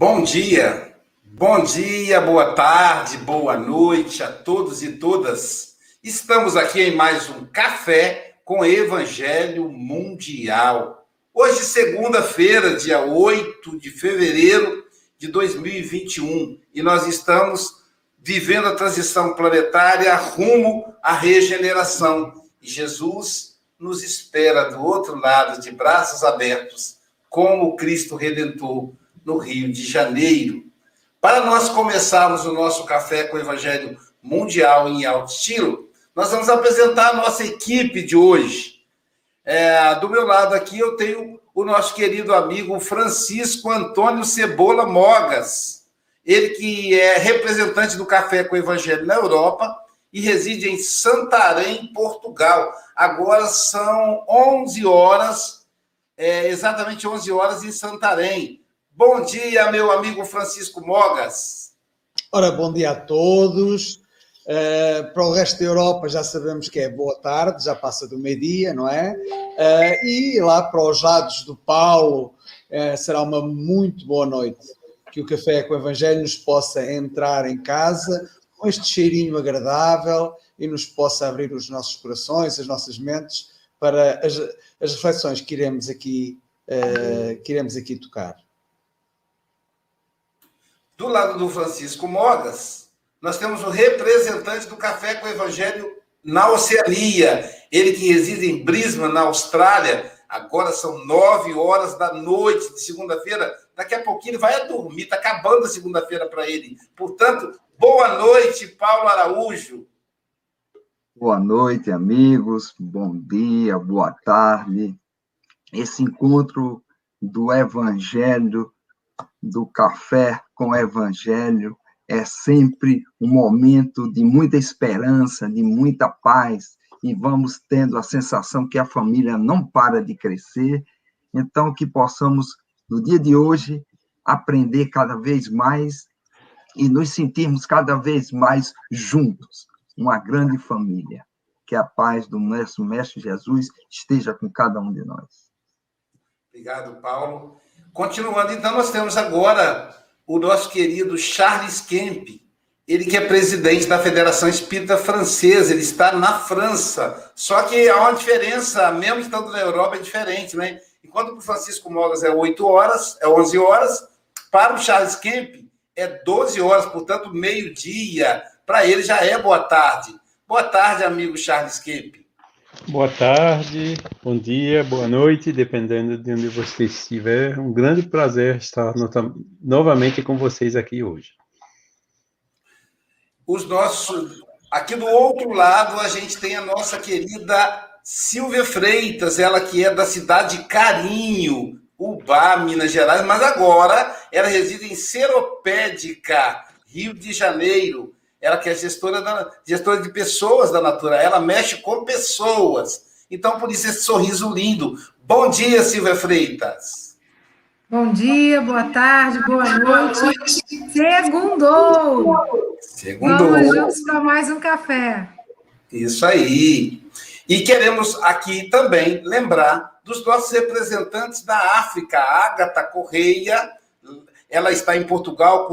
Bom dia, bom dia, boa tarde, boa noite a todos e todas. Estamos aqui em mais um Café com Evangelho Mundial. Hoje, segunda-feira, dia 8 de fevereiro de 2021, e nós estamos vivendo a transição planetária rumo à regeneração. E Jesus nos espera do outro lado, de braços abertos, como Cristo Redentor no Rio de Janeiro. Para nós começarmos o nosso café com o Evangelho Mundial em alto estilo, nós vamos apresentar a nossa equipe de hoje. É, do meu lado aqui eu tenho o nosso querido amigo Francisco Antônio Cebola Mogas. Ele que é representante do Café com o Evangelho na Europa e reside em Santarém, Portugal. Agora são 11 horas, é, exatamente 11 horas em Santarém. Bom dia, meu amigo Francisco Mogas. Ora, bom dia a todos. Uh, para o resto da Europa já sabemos que é boa tarde, já passa do meio-dia, não é? Uh, e lá para os lados do Paulo uh, será uma muito boa noite. Que o Café com o Evangelho nos possa entrar em casa com este cheirinho agradável e nos possa abrir os nossos corações, as nossas mentes para as, as reflexões que iremos aqui, que iremos aqui tocar. Do lado do Francisco Mogas, nós temos o representante do Café com o Evangelho na Oceania. Ele que reside em Brisbane, na Austrália. Agora são nove horas da noite de segunda-feira. Daqui a pouquinho ele vai dormir. Está acabando a segunda-feira para ele. Portanto, boa noite, Paulo Araújo. Boa noite, amigos. Bom dia, boa tarde. Esse encontro do Evangelho do café com evangelho é sempre um momento de muita esperança, de muita paz, e vamos tendo a sensação que a família não para de crescer. Então, que possamos, no dia de hoje, aprender cada vez mais e nos sentirmos cada vez mais juntos, uma grande família. Que a paz do nosso Mestre Jesus esteja com cada um de nós. Obrigado, Paulo. Continuando, então, nós temos agora o nosso querido Charles Kemp, ele que é presidente da Federação Espírita Francesa, ele está na França. Só que há uma diferença, mesmo estando na Europa, é diferente, né? Enquanto para o Francisco Mogas é 8 horas, é 11 horas, para o Charles Kemp é 12 horas, portanto, meio-dia. Para ele já é boa tarde. Boa tarde, amigo Charles Kemp. Boa tarde, bom dia, boa noite, dependendo de onde você estiver. Um grande prazer estar novamente com vocês aqui hoje. Os nossos. Aqui do outro lado, a gente tem a nossa querida Silvia Freitas, ela que é da cidade de Carinho, Ubá, Minas Gerais, mas agora ela reside em Seropédica, Rio de Janeiro. Ela que é gestora, da, gestora de pessoas da Natura, ela mexe com pessoas. Então, por isso, esse sorriso lindo. Bom dia, Silvia Freitas. Bom dia, boa tarde, boa noite. Segundou! Segundou. Vamos juntos para mais um café. Isso aí. E queremos aqui também lembrar dos nossos representantes da África, Ágata Correia, ela está em Portugal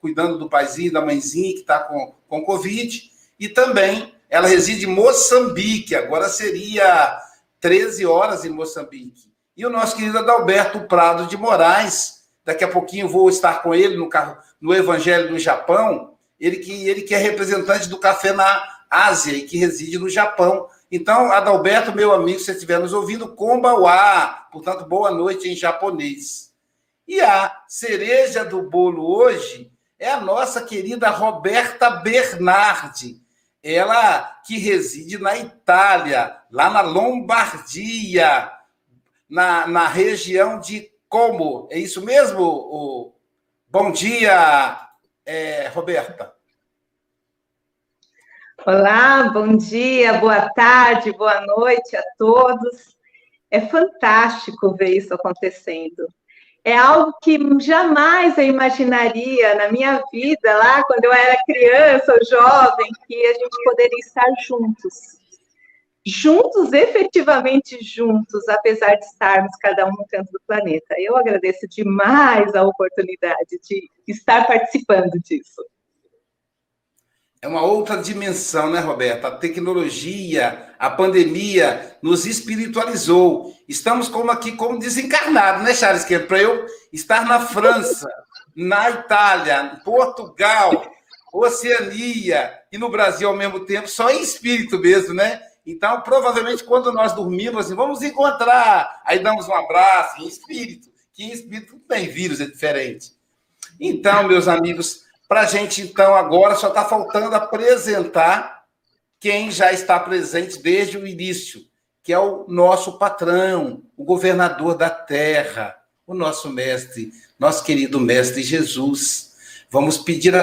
cuidando do paizinho, da mãezinha que está com, com Covid. E também ela reside em Moçambique. Agora seria 13 horas em Moçambique. E o nosso querido Adalberto Prado de Moraes. Daqui a pouquinho vou estar com ele no, carro, no Evangelho do Japão. Ele que, ele que é representante do café na Ásia e que reside no Japão. Então, Adalberto, meu amigo, se estiver nos ouvindo, Kombawa. Portanto, boa noite em japonês. E a cereja do bolo hoje é a nossa querida Roberta Bernardi, ela que reside na Itália, lá na Lombardia, na, na região de Como. É isso mesmo? O... Bom dia, é, Roberta. Olá, bom dia, boa tarde, boa noite a todos. É fantástico ver isso acontecendo é algo que jamais eu imaginaria na minha vida, lá quando eu era criança ou jovem, que a gente poderia estar juntos. juntos, efetivamente juntos, apesar de estarmos cada um no canto do planeta. Eu agradeço demais a oportunidade de estar participando disso. É uma outra dimensão, né, Roberta? A tecnologia, a pandemia nos espiritualizou. Estamos como aqui como desencarnados, né, Charles? Que para eu estar na França, na Itália, Portugal, Oceania e no Brasil ao mesmo tempo, só em espírito mesmo, né? Então, provavelmente, quando nós dormimos, assim, vamos encontrar, aí damos um abraço em espírito, que em espírito tem vírus, é diferente. Então, meus amigos, para a gente, então, agora só está faltando apresentar quem já está presente desde o início, que é o nosso patrão, o governador da terra, o nosso mestre, nosso querido mestre Jesus. Vamos pedir a,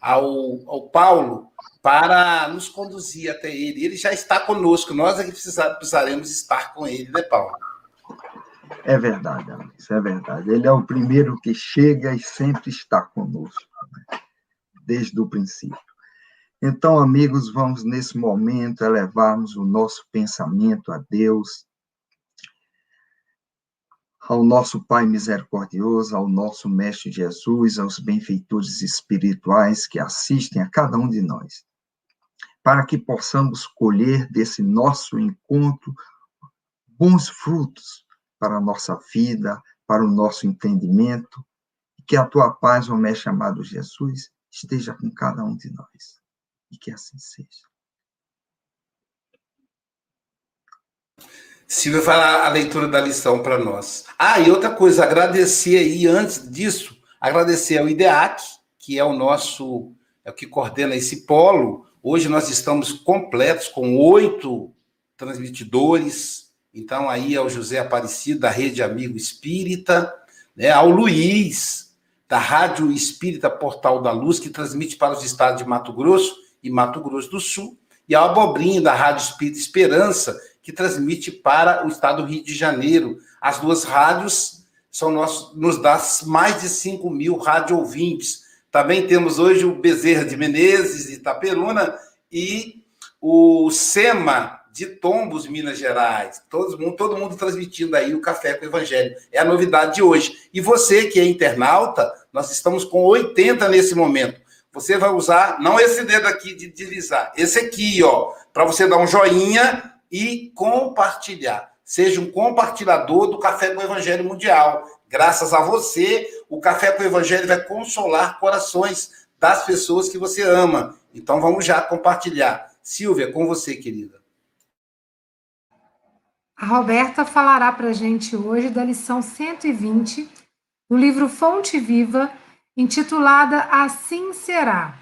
a, ao, ao Paulo para nos conduzir até ele. Ele já está conosco, nós é que precisaremos estar com ele, né, Paulo? É verdade, Alex, é verdade. Ele é o primeiro que chega e sempre está conosco, né? desde o princípio. Então, amigos, vamos nesse momento elevarmos o nosso pensamento a Deus, ao nosso Pai misericordioso, ao nosso Mestre Jesus, aos benfeitores espirituais que assistem a cada um de nós para que possamos colher desse nosso encontro bons frutos para a nossa vida, para o nosso entendimento, que a tua paz, ó Mestre amado Jesus, esteja com cada um de nós, e que assim seja. Silvia falar a leitura da lição para nós. Ah, e outra coisa, agradecer aí, antes disso, agradecer ao IDEAC, que é o nosso, é o que coordena esse polo, Hoje nós estamos completos com oito transmitidores. Então, aí é o José Aparecido, da Rede Amigo Espírita, né? ao Luiz, da Rádio Espírita Portal da Luz, que transmite para os estados de Mato Grosso e Mato Grosso do Sul, e ao Abobrinho, da Rádio Espírita Esperança, que transmite para o estado do Rio de Janeiro. As duas rádios são nossos, nos dá mais de 5 mil rádio ouvintes também temos hoje o Bezerra de Menezes, de Itaperuna, e o SEMA de Tombos, Minas Gerais. Todo mundo, todo mundo transmitindo aí o Café com o Evangelho. É a novidade de hoje. E você que é internauta, nós estamos com 80 nesse momento. Você vai usar, não esse dedo aqui de deslizar, esse aqui, ó, para você dar um joinha e compartilhar. Seja um compartilhador do Café com o Evangelho Mundial. Graças a você, o Café com o Evangelho vai consolar corações das pessoas que você ama. Então vamos já compartilhar. Silvia, com você, querida. A Roberta falará para a gente hoje da lição 120 do livro Fonte Viva, intitulada Assim Será.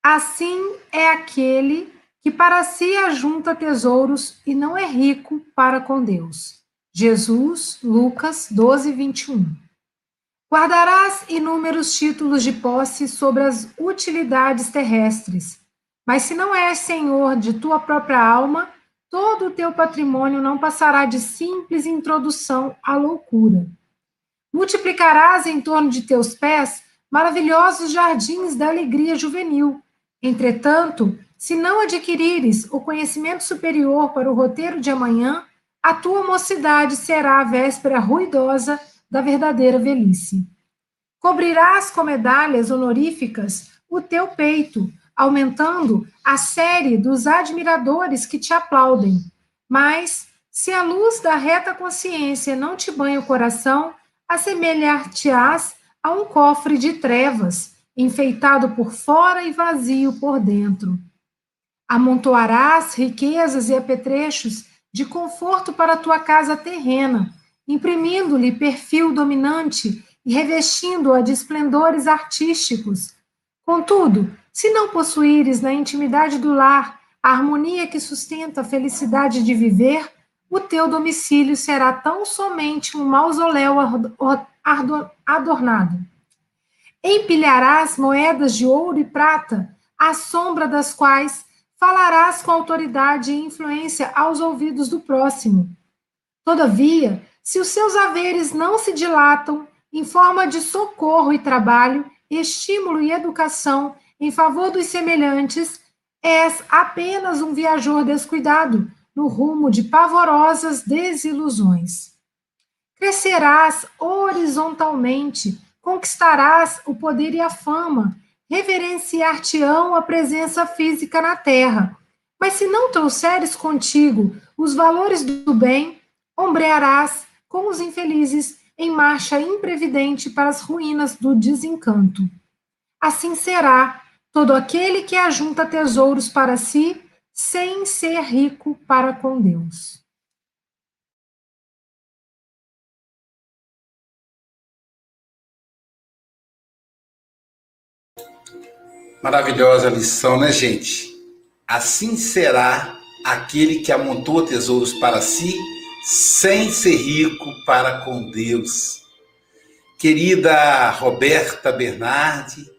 Assim é aquele que para si ajunta tesouros e não é rico para com Deus. Jesus, Lucas 12, 21. Guardarás inúmeros títulos de posse sobre as utilidades terrestres, mas se não és senhor de tua própria alma, todo o teu patrimônio não passará de simples introdução à loucura. Multiplicarás em torno de teus pés maravilhosos jardins da alegria juvenil. Entretanto, se não adquirires o conhecimento superior para o roteiro de amanhã, a tua mocidade será a véspera ruidosa da verdadeira velhice. Cobrirás com medalhas honoríficas o teu peito, aumentando a série dos admiradores que te aplaudem. Mas, se a luz da reta consciência não te banha o coração, assemelhar-te-ás a um cofre de trevas, enfeitado por fora e vazio por dentro. Amontoarás riquezas e apetrechos de conforto para tua casa terrena, imprimindo-lhe perfil dominante e revestindo-a de esplendores artísticos. Contudo, se não possuíres na intimidade do lar a harmonia que sustenta a felicidade de viver, o teu domicílio será tão somente um mausoléu adornado. Empilharás moedas de ouro e prata, à sombra das quais falarás com autoridade e influência aos ouvidos do próximo. Todavia, se os seus haveres não se dilatam em forma de socorro e trabalho, estímulo e educação em favor dos semelhantes, és apenas um viajor descuidado, no rumo de pavorosas desilusões. Crescerás horizontalmente, conquistarás o poder e a fama, reverenciar-te-ão a presença física na terra. Mas se não trouxeres contigo os valores do bem, ombrearás com os infelizes em marcha imprevidente para as ruínas do desencanto. Assim será todo aquele que ajunta tesouros para si, sem ser rico para com Deus. Maravilhosa lição, né, gente? Assim será aquele que amontoa tesouros para si, sem ser rico para com Deus. Querida Roberta Bernardi,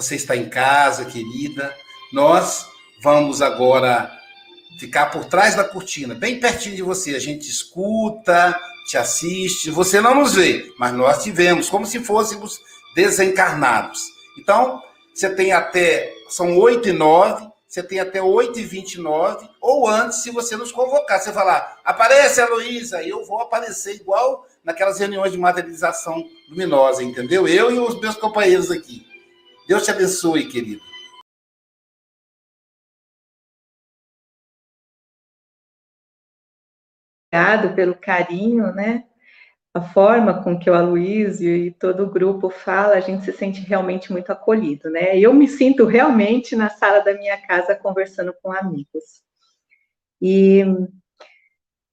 você está em casa, querida. Nós vamos agora ficar por trás da cortina, bem pertinho de você. A gente escuta, te assiste. Você não nos vê, mas nós te vemos, como se fôssemos desencarnados. Então, você tem até. São 8 e 9 você tem até 8h29, ou antes, se você nos convocar. Você falar, aparece, Heloísa, eu vou aparecer igual naquelas reuniões de materialização luminosa, entendeu? Eu e os meus companheiros aqui. Deus te abençoe, querido. Obrigado pelo carinho, né? a forma com que o Aloysio e todo o grupo fala, a gente se sente realmente muito acolhido, né? Eu me sinto realmente na sala da minha casa conversando com amigos. E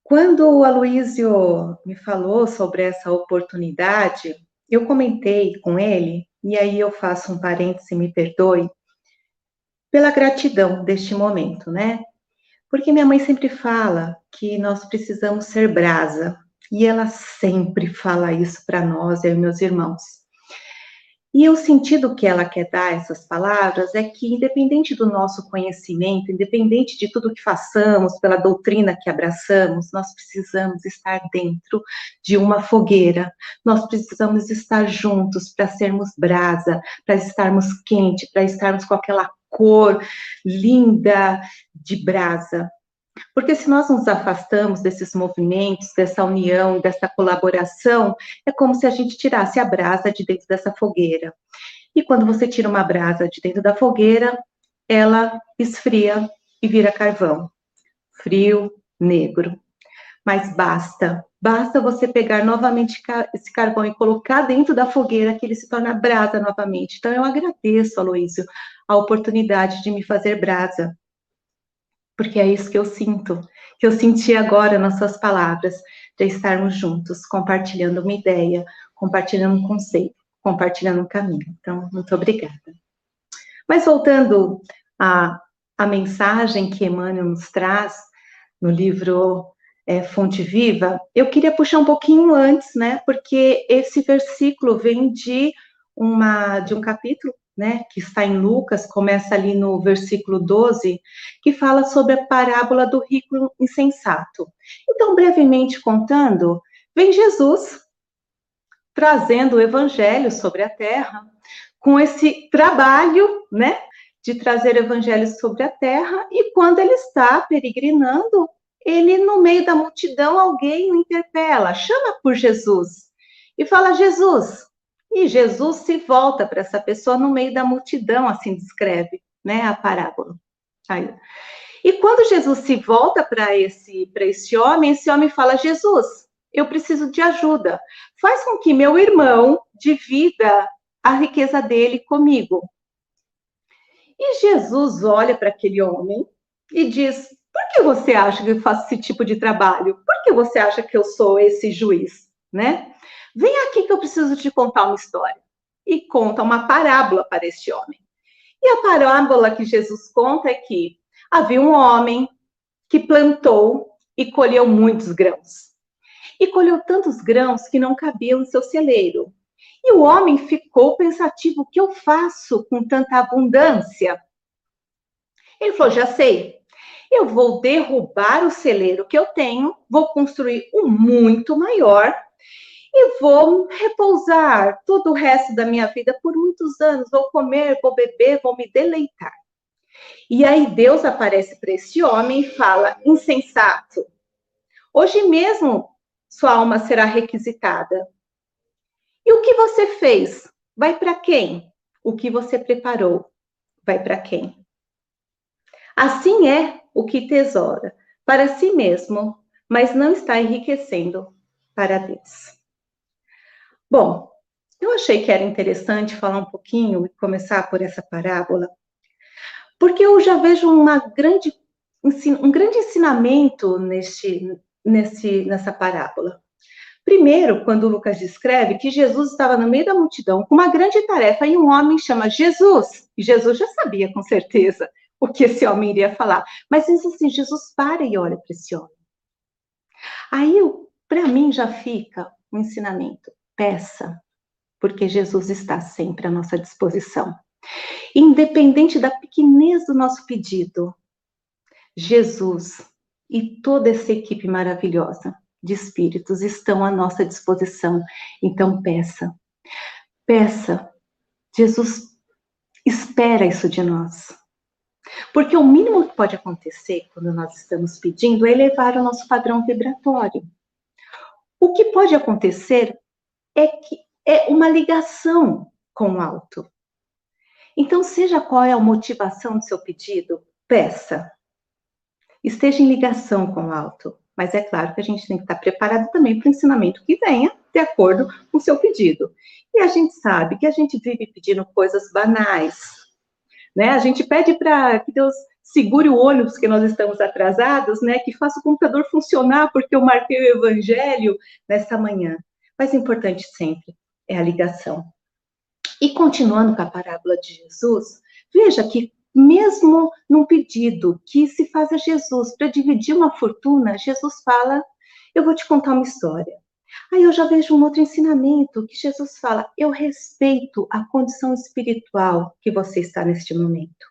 quando o Aloysio me falou sobre essa oportunidade, eu comentei com ele, e aí eu faço um parêntese, me perdoe, pela gratidão deste momento, né? Porque minha mãe sempre fala que nós precisamos ser brasa, e ela sempre fala isso para nós, eu e meus irmãos. E o sentido que ela quer dar essas palavras é que, independente do nosso conhecimento, independente de tudo que façamos, pela doutrina que abraçamos, nós precisamos estar dentro de uma fogueira, nós precisamos estar juntos para sermos brasa, para estarmos quente, para estarmos com aquela cor linda de brasa. Porque se nós nos afastamos desses movimentos, dessa união, dessa colaboração, é como se a gente tirasse a brasa de dentro dessa fogueira. E quando você tira uma brasa de dentro da fogueira, ela esfria e vira carvão. Frio, negro. Mas basta, basta você pegar novamente esse carvão e colocar dentro da fogueira que ele se torna brasa novamente. Então eu agradeço, Aloísio, a oportunidade de me fazer brasa porque é isso que eu sinto, que eu senti agora nas suas palavras, de estarmos juntos, compartilhando uma ideia, compartilhando um conceito, compartilhando um caminho. Então, muito obrigada. Mas voltando à, à mensagem que Emmanuel nos traz no livro é, Fonte Viva, eu queria puxar um pouquinho antes, né? Porque esse versículo vem de uma de um capítulo né, que está em Lucas, começa ali no versículo 12, que fala sobre a parábola do rico insensato. Então, brevemente contando, vem Jesus trazendo o evangelho sobre a terra, com esse trabalho, né, de trazer o evangelho sobre a terra, e quando ele está peregrinando, ele, no meio da multidão, alguém o interpela, chama por Jesus e fala: Jesus, e Jesus se volta para essa pessoa no meio da multidão, assim descreve, né, a parábola. Aí. E quando Jesus se volta para esse para esse homem, esse homem fala: "Jesus, eu preciso de ajuda. Faz com que meu irmão divida a riqueza dele comigo." E Jesus olha para aquele homem e diz: "Por que você acha que eu faço esse tipo de trabalho? Por que você acha que eu sou esse juiz?" Né? Vem aqui que eu preciso te contar uma história. E conta uma parábola para este homem. E a parábola que Jesus conta é que havia um homem que plantou e colheu muitos grãos. E colheu tantos grãos que não cabiam no seu celeiro. E o homem ficou pensativo: o que eu faço com tanta abundância? Ele falou: já sei. Eu vou derrubar o celeiro que eu tenho, vou construir um muito maior e vou repousar todo o resto da minha vida por muitos anos. Vou comer, vou beber, vou me deleitar. E aí Deus aparece para esse homem e fala: insensato, hoje mesmo sua alma será requisitada. E o que você fez? Vai para quem? O que você preparou? Vai para quem? Assim é o que tesoura para si mesmo, mas não está enriquecendo para Deus. Bom, eu achei que era interessante falar um pouquinho e começar por essa parábola, porque eu já vejo uma grande, um grande ensinamento neste, nesse, nessa parábola. Primeiro, quando Lucas descreve que Jesus estava no meio da multidão com uma grande tarefa e um homem chama Jesus, e Jesus já sabia com certeza o que esse homem iria falar, mas diz assim: Jesus para e olha para esse homem. Aí, para mim, já fica um ensinamento: peça, porque Jesus está sempre à nossa disposição. Independente da pequenez do nosso pedido, Jesus e toda essa equipe maravilhosa de espíritos estão à nossa disposição. Então, peça. Peça. Jesus espera isso de nós. Porque o mínimo que pode acontecer quando nós estamos pedindo é elevar o nosso padrão vibratório. O que pode acontecer é que é uma ligação com o alto. Então, seja qual é a motivação do seu pedido, peça. Esteja em ligação com o alto. Mas é claro que a gente tem que estar preparado também para o ensinamento que venha de acordo com o seu pedido. E a gente sabe que a gente vive pedindo coisas banais. Né? A gente pede para que Deus segure o ônibus porque nós estamos atrasados, né? Que faça o computador funcionar porque eu marquei o evangelho nessa manhã. Mas importante sempre é a ligação. E continuando com a parábola de Jesus, veja que mesmo num pedido que se faz a Jesus para dividir uma fortuna, Jesus fala: Eu vou te contar uma história. Aí eu já vejo um outro ensinamento que Jesus fala: Eu respeito a condição espiritual que você está neste momento.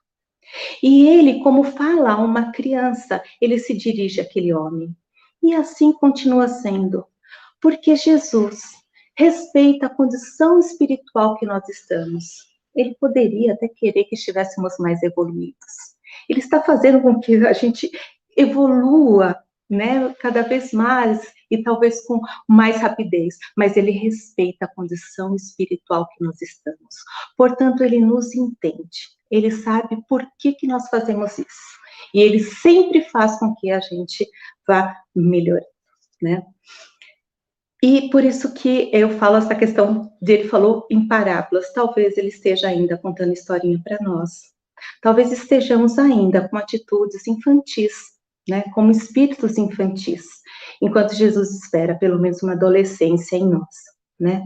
E ele, como fala a uma criança, ele se dirige àquele homem. E assim continua sendo. Porque Jesus respeita a condição espiritual que nós estamos ele poderia até querer que estivéssemos mais evoluídos. Ele está fazendo com que a gente evolua, né, cada vez mais e talvez com mais rapidez, mas ele respeita a condição espiritual que nós estamos. Portanto, ele nos entende. Ele sabe por que que nós fazemos isso. E ele sempre faz com que a gente vá melhorando, né? E por isso que eu falo essa questão dele falou em parábolas. Talvez ele esteja ainda contando historinha para nós. Talvez estejamos ainda com atitudes infantis, né, como espíritos infantis, enquanto Jesus espera pelo menos uma adolescência em nós, né?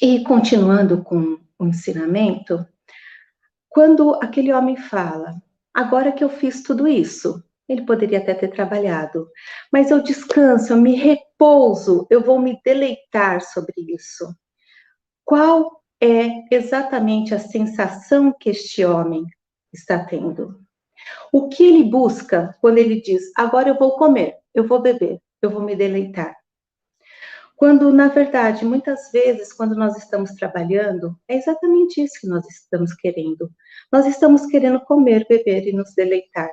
E continuando com o ensinamento, quando aquele homem fala: "Agora que eu fiz tudo isso, ele poderia até ter trabalhado, mas eu descanso, eu me repouso, eu vou me deleitar sobre isso. Qual é exatamente a sensação que este homem está tendo? O que ele busca quando ele diz: agora eu vou comer, eu vou beber, eu vou me deleitar? Quando, na verdade, muitas vezes, quando nós estamos trabalhando, é exatamente isso que nós estamos querendo. Nós estamos querendo comer, beber e nos deleitar.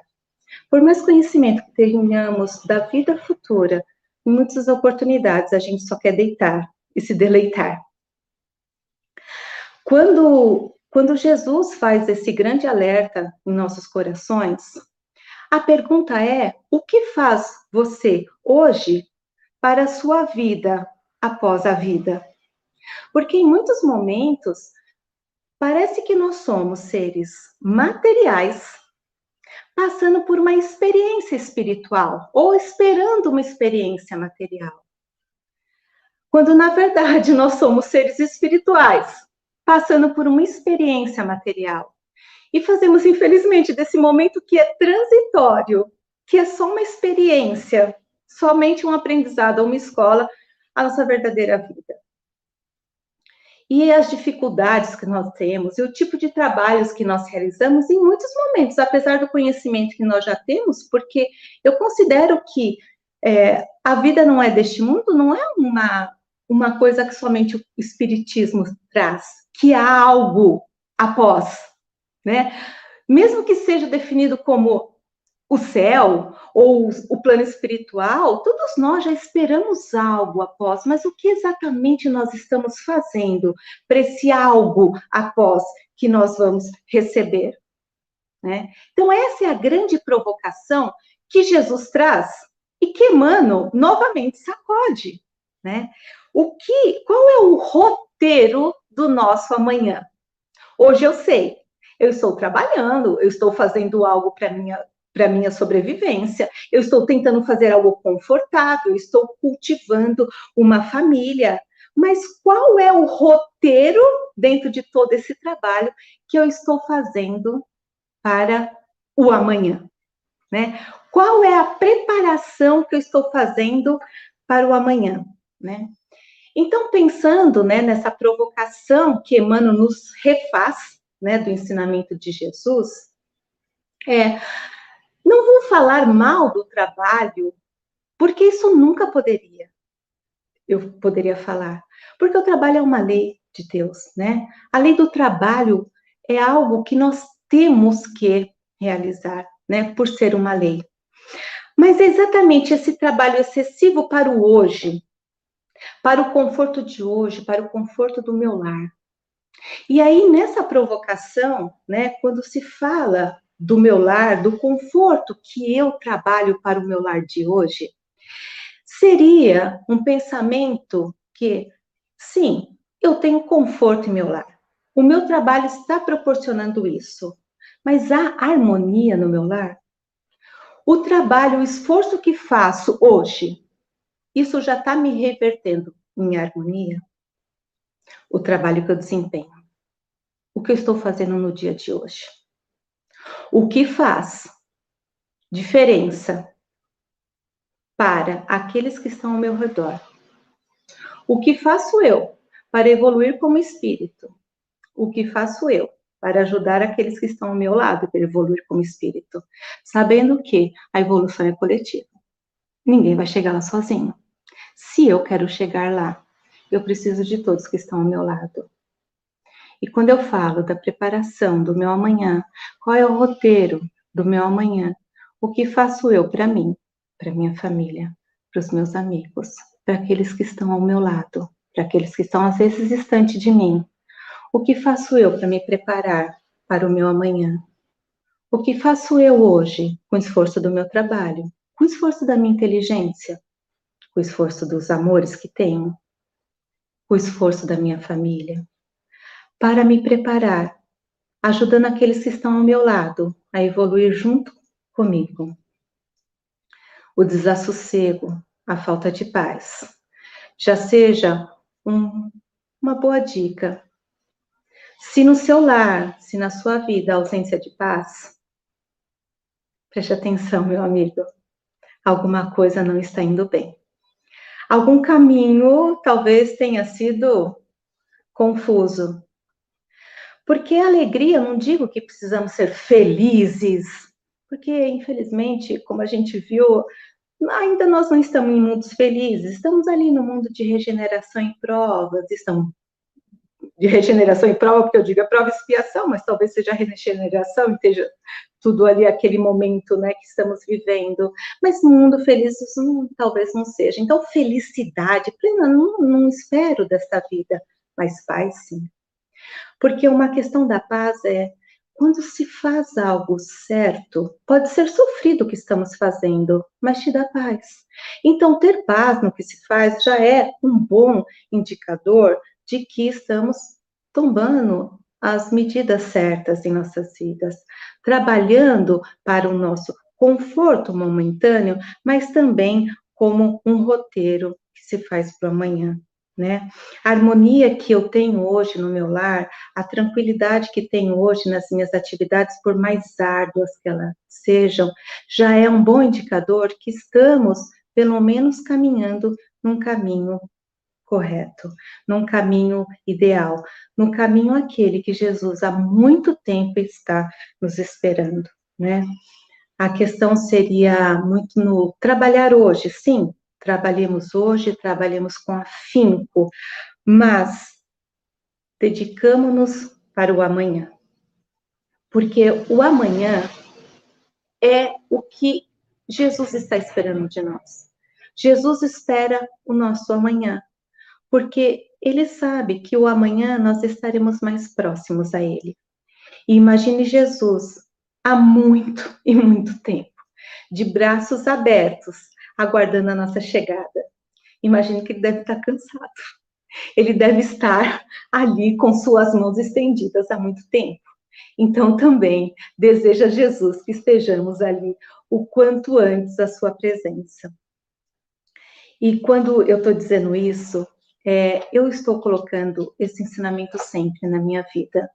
Por mais conhecimento que tenhamos da vida futura, em muitas oportunidades a gente só quer deitar e se deleitar. Quando, quando Jesus faz esse grande alerta em nossos corações, a pergunta é: o que faz você hoje para a sua vida após a vida? Porque em muitos momentos parece que nós somos seres materiais passando por uma experiência espiritual ou esperando uma experiência material. Quando na verdade nós somos seres espirituais, passando por uma experiência material. E fazemos, infelizmente, desse momento que é transitório, que é só uma experiência, somente um aprendizado, uma escola, a nossa verdadeira vida e as dificuldades que nós temos e o tipo de trabalhos que nós realizamos em muitos momentos, apesar do conhecimento que nós já temos, porque eu considero que é, a vida não é deste mundo, não é uma, uma coisa que somente o Espiritismo traz, que há algo após, né? mesmo que seja definido como o céu ou o plano espiritual, todos nós já esperamos algo após, mas o que exatamente nós estamos fazendo para esse algo após que nós vamos receber? Né? Então, essa é a grande provocação que Jesus traz e que Emmanuel novamente sacode. Né? O que, qual é o roteiro do nosso amanhã? Hoje eu sei, eu estou trabalhando, eu estou fazendo algo para minha para minha sobrevivência, eu estou tentando fazer algo confortável, estou cultivando uma família. Mas qual é o roteiro dentro de todo esse trabalho que eu estou fazendo para o amanhã? Né? Qual é a preparação que eu estou fazendo para o amanhã? Né? Então, pensando né, nessa provocação que Emmanuel nos refaz né, do ensinamento de Jesus, é, não vou falar mal do trabalho, porque isso nunca poderia. Eu poderia falar, porque o trabalho é uma lei de Deus, né? A lei do trabalho é algo que nós temos que realizar, né, por ser uma lei. Mas é exatamente esse trabalho excessivo para o hoje, para o conforto de hoje, para o conforto do meu lar. E aí, nessa provocação, né, quando se fala do meu lar, do conforto que eu trabalho para o meu lar de hoje, seria um pensamento que, sim, eu tenho conforto em meu lar. O meu trabalho está proporcionando isso. Mas há harmonia no meu lar? O trabalho, o esforço que faço hoje, isso já está me revertendo em harmonia? O trabalho que eu desempenho. O que eu estou fazendo no dia de hoje? O que faz diferença para aqueles que estão ao meu redor? O que faço eu para evoluir como espírito? O que faço eu para ajudar aqueles que estão ao meu lado para evoluir como espírito? Sabendo que a evolução é coletiva. Ninguém vai chegar lá sozinho. Se eu quero chegar lá, eu preciso de todos que estão ao meu lado. E quando eu falo da preparação do meu amanhã, qual é o roteiro do meu amanhã? O que faço eu para mim, para minha família, para os meus amigos, para aqueles que estão ao meu lado, para aqueles que estão às vezes distante de mim? O que faço eu para me preparar para o meu amanhã? O que faço eu hoje com o esforço do meu trabalho, com o esforço da minha inteligência, com o esforço dos amores que tenho, com o esforço da minha família? Para me preparar, ajudando aqueles que estão ao meu lado a evoluir junto comigo. O desassossego, a falta de paz, já seja um, uma boa dica. Se no seu lar, se na sua vida a ausência de paz, preste atenção, meu amigo, alguma coisa não está indo bem. Algum caminho talvez tenha sido confuso, porque a alegria, não digo que precisamos ser felizes, porque infelizmente, como a gente viu, ainda nós não estamos em mundos felizes, estamos ali no mundo de regeneração em provas, estamos de regeneração em prova, porque eu digo a prova e expiação, mas talvez seja regeneração e esteja tudo ali aquele momento, né, que estamos vivendo. Mas mundo feliz não, talvez não seja. Então, felicidade plena, não, não espero desta vida, mas paz sim. Porque uma questão da paz é quando se faz algo certo, pode ser sofrido o que estamos fazendo, mas te dá paz. Então, ter paz no que se faz já é um bom indicador de que estamos tomando as medidas certas em nossas vidas, trabalhando para o nosso conforto momentâneo, mas também como um roteiro que se faz para amanhã né? A harmonia que eu tenho hoje no meu lar, a tranquilidade que tenho hoje nas minhas atividades, por mais árduas que elas sejam, já é um bom indicador que estamos, pelo menos, caminhando num caminho correto, num caminho ideal, num caminho aquele que Jesus há muito tempo está nos esperando, né? A questão seria muito no trabalhar hoje, sim, trabalhemos hoje, trabalhemos com afinco, mas dedicamos-nos para o amanhã. Porque o amanhã é o que Jesus está esperando de nós. Jesus espera o nosso amanhã, porque ele sabe que o amanhã nós estaremos mais próximos a ele. E imagine Jesus há muito e muito tempo, de braços abertos, aguardando a nossa chegada. Imagine que ele deve estar cansado. Ele deve estar ali com suas mãos estendidas há muito tempo. Então, também deseja Jesus que estejamos ali o quanto antes da sua presença. E quando eu estou dizendo isso, é, eu estou colocando esse ensinamento sempre na minha vida.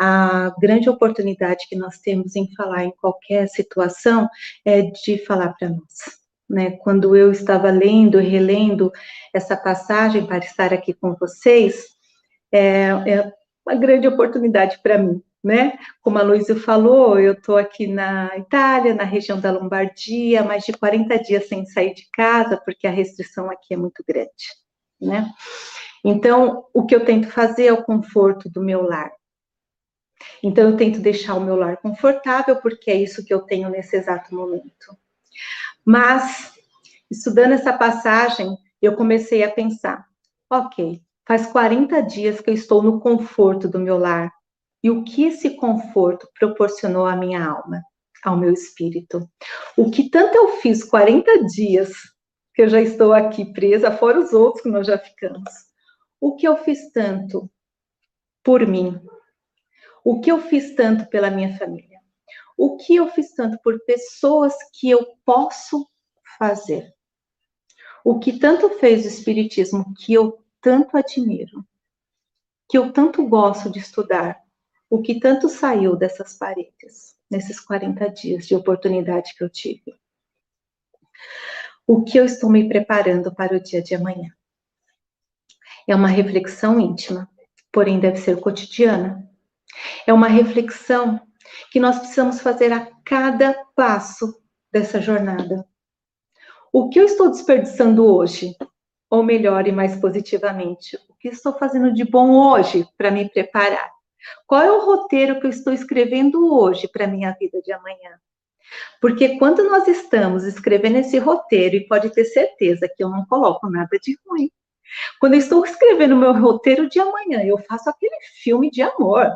A grande oportunidade que nós temos em falar em qualquer situação é de falar para nós. Né? Quando eu estava lendo e relendo essa passagem para estar aqui com vocês, é, é uma grande oportunidade para mim, né? Como a Luísa falou, eu estou aqui na Itália, na região da Lombardia, mais de 40 dias sem sair de casa, porque a restrição aqui é muito grande né? Então, o que eu tento fazer é o conforto do meu lar. Então, eu tento deixar o meu lar confortável, porque é isso que eu tenho nesse exato momento. Mas, estudando essa passagem, eu comecei a pensar: ok, faz 40 dias que eu estou no conforto do meu lar. E o que esse conforto proporcionou à minha alma, ao meu espírito? O que tanto eu fiz 40 dias que eu já estou aqui presa, fora os outros que nós já ficamos. O que eu fiz tanto por mim? O que eu fiz tanto pela minha família? O que eu fiz tanto por pessoas que eu posso fazer? O que tanto fez o Espiritismo que eu tanto admiro, que eu tanto gosto de estudar, o que tanto saiu dessas paredes, nesses 40 dias de oportunidade que eu tive o que eu estou me preparando para o dia de amanhã. É uma reflexão íntima, porém deve ser cotidiana. É uma reflexão que nós precisamos fazer a cada passo dessa jornada. O que eu estou desperdiçando hoje? Ou melhor e mais positivamente, o que estou fazendo de bom hoje para me preparar? Qual é o roteiro que eu estou escrevendo hoje para minha vida de amanhã? Porque quando nós estamos escrevendo esse roteiro, e pode ter certeza que eu não coloco nada de ruim. Quando eu estou escrevendo meu roteiro de amanhã, eu faço aquele filme de amor,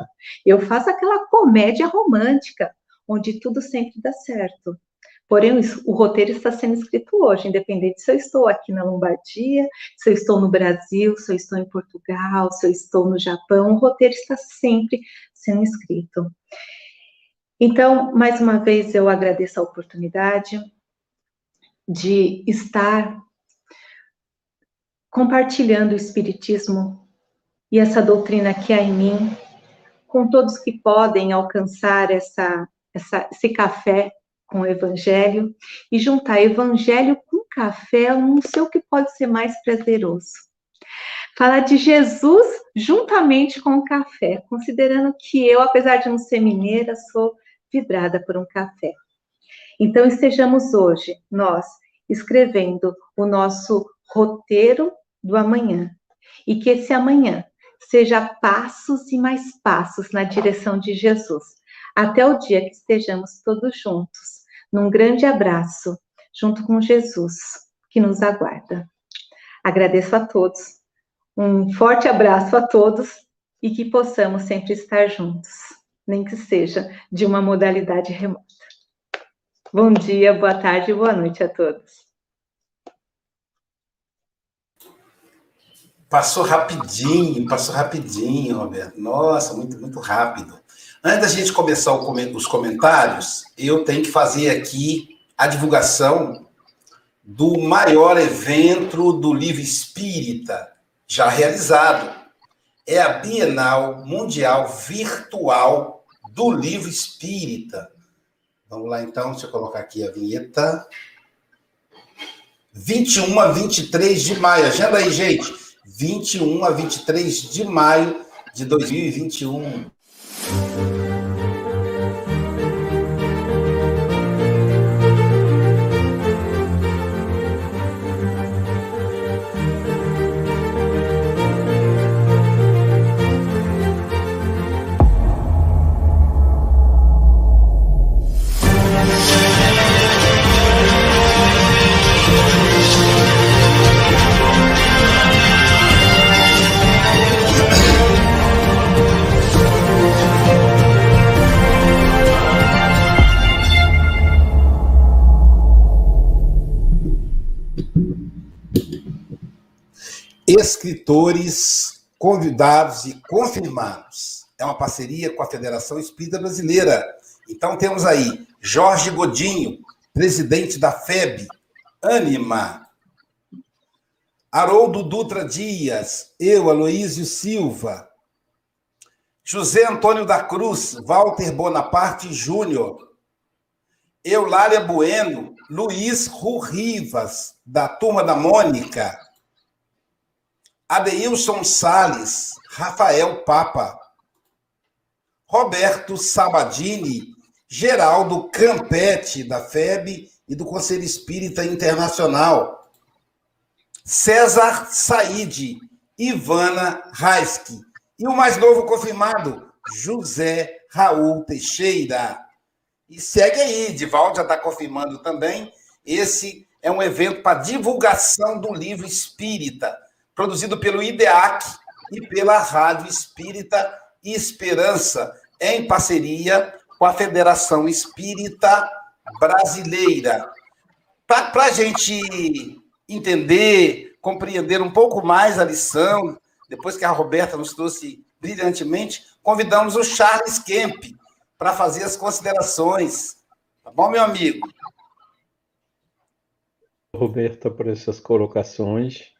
eu faço aquela comédia romântica, onde tudo sempre dá certo. Porém, o roteiro está sendo escrito hoje, independente se eu estou aqui na Lombardia, se eu estou no Brasil, se eu estou em Portugal, se eu estou no Japão, o roteiro está sempre sendo escrito. Então, mais uma vez, eu agradeço a oportunidade de estar compartilhando o Espiritismo e essa doutrina que há em mim, com todos que podem alcançar essa, essa, esse café com o Evangelho e juntar Evangelho com café, eu não sei o que pode ser mais prazeroso. Falar de Jesus juntamente com o café, considerando que eu, apesar de não ser mineira, sou vidrada por um café. Então, estejamos hoje, nós, escrevendo o nosso roteiro do amanhã. E que esse amanhã seja passos e mais passos na direção de Jesus, até o dia que estejamos todos juntos, num grande abraço, junto com Jesus, que nos aguarda. Agradeço a todos, um forte abraço a todos e que possamos sempre estar juntos nem que seja de uma modalidade remota. Bom dia, boa tarde e boa noite a todos. Passou rapidinho, passou rapidinho, Roberto. Nossa, muito, muito rápido. Antes da gente começar os comentários, eu tenho que fazer aqui a divulgação do maior evento do livro espírita já realizado é a Bienal Mundial Virtual do Livro Espírita. Vamos lá, então, deixa eu colocar aqui a vinheta. 21 a 23 de maio. Agenda aí, gente. 21 a 23 de maio de 2021. Escritores convidados e confirmados. É uma parceria com a Federação Espírita Brasileira. Então temos aí Jorge Godinho, presidente da FEB, Anima. Haroldo Dutra Dias, eu, Aloísio Silva. José Antônio da Cruz, Walter Bonaparte Júnior. Eulália Bueno, Luiz Rurrivas, da Turma da Mônica. Adeilson Sales, Rafael Papa. Roberto Sabadini, Geraldo Campete, da FEB e do Conselho Espírita Internacional. César Said, Ivana Raiski. E o mais novo confirmado, José Raul Teixeira. E segue aí, Divaldo já está confirmando também. Esse é um evento para divulgação do livro Espírita, produzido pelo IDEAC e pela Rádio Espírita Esperança, em parceria com a Federação Espírita Brasileira. Para a gente entender, compreender um pouco mais a lição, depois que a Roberta nos trouxe brilhantemente, convidamos o Charles Kemp para fazer as considerações. Tá bom, meu amigo? Roberta, por essas colocações.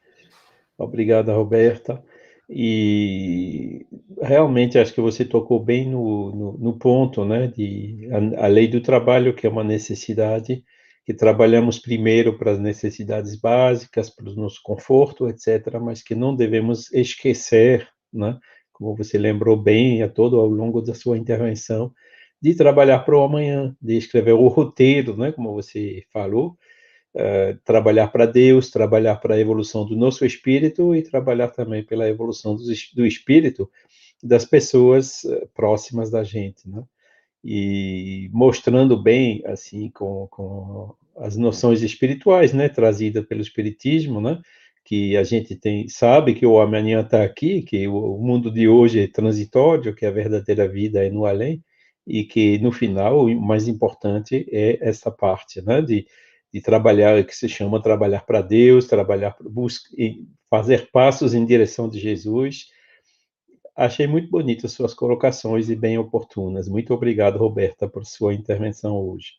Obrigada, Roberta. E realmente acho que você tocou bem no, no, no ponto, né, de a, a, lei do trabalho, que é uma necessidade, que trabalhamos primeiro para as necessidades básicas, para o nosso conforto, etc., mas que não devemos esquecer, né, como você lembrou bem a todo ao longo da sua intervenção, de trabalhar para o amanhã, de escrever o roteiro, né, como você falou, uh, trabalhar para Deus, trabalhar para a evolução do nosso espírito e trabalhar também pela evolução do, do espírito das pessoas uh, próximas da gente, né? E mostrando bem, assim, com, com as noções espirituais, né, trazidas pelo espiritismo, né? que a gente tem sabe que o amanhã está aqui, que o, mundo de hoje é transitório, que a verdadeira vida é no além, e que no final o mais importante é essa parte, né, de de trabalhar, que se chama trabalhar para Deus, trabalhar, buscar, fazer passos em direção de Jesus. Achei muito bonito as suas colocações e bem oportunas. Muito obrigado, Roberta, por sua intervenção hoje.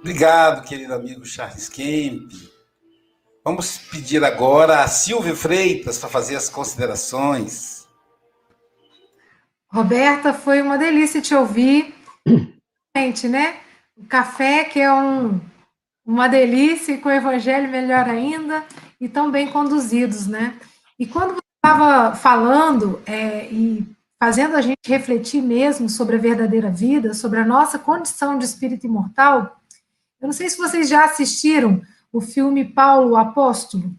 Obrigado, querido amigo Charles Kemp. Vamos pedir agora a Silvia Freitas para fazer as considerações. Roberta, foi uma delícia te ouvir. Né? O café, que é um, uma delícia, e com o evangelho melhor ainda, e tão bem conduzidos, né? E quando você estava falando é, e fazendo a gente refletir mesmo sobre a verdadeira vida, sobre a nossa condição de espírito imortal, eu não sei se vocês já assistiram o filme Paulo o Apóstolo.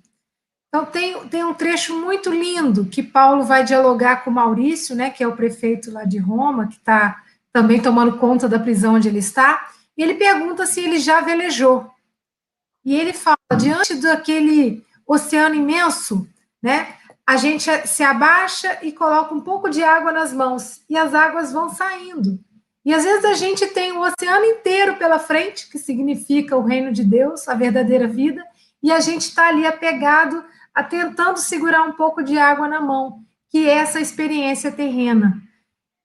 Então, tem, tem um trecho muito lindo que Paulo vai dialogar com Maurício, né, que é o prefeito lá de Roma, que está também tomando conta da prisão onde ele está, e ele pergunta se ele já velejou. E ele fala: diante daquele oceano imenso, né? A gente se abaixa e coloca um pouco de água nas mãos e as águas vão saindo. E às vezes a gente tem o oceano inteiro pela frente, que significa o reino de Deus, a verdadeira vida, e a gente está ali apegado a tentando segurar um pouco de água na mão, que é essa experiência terrena.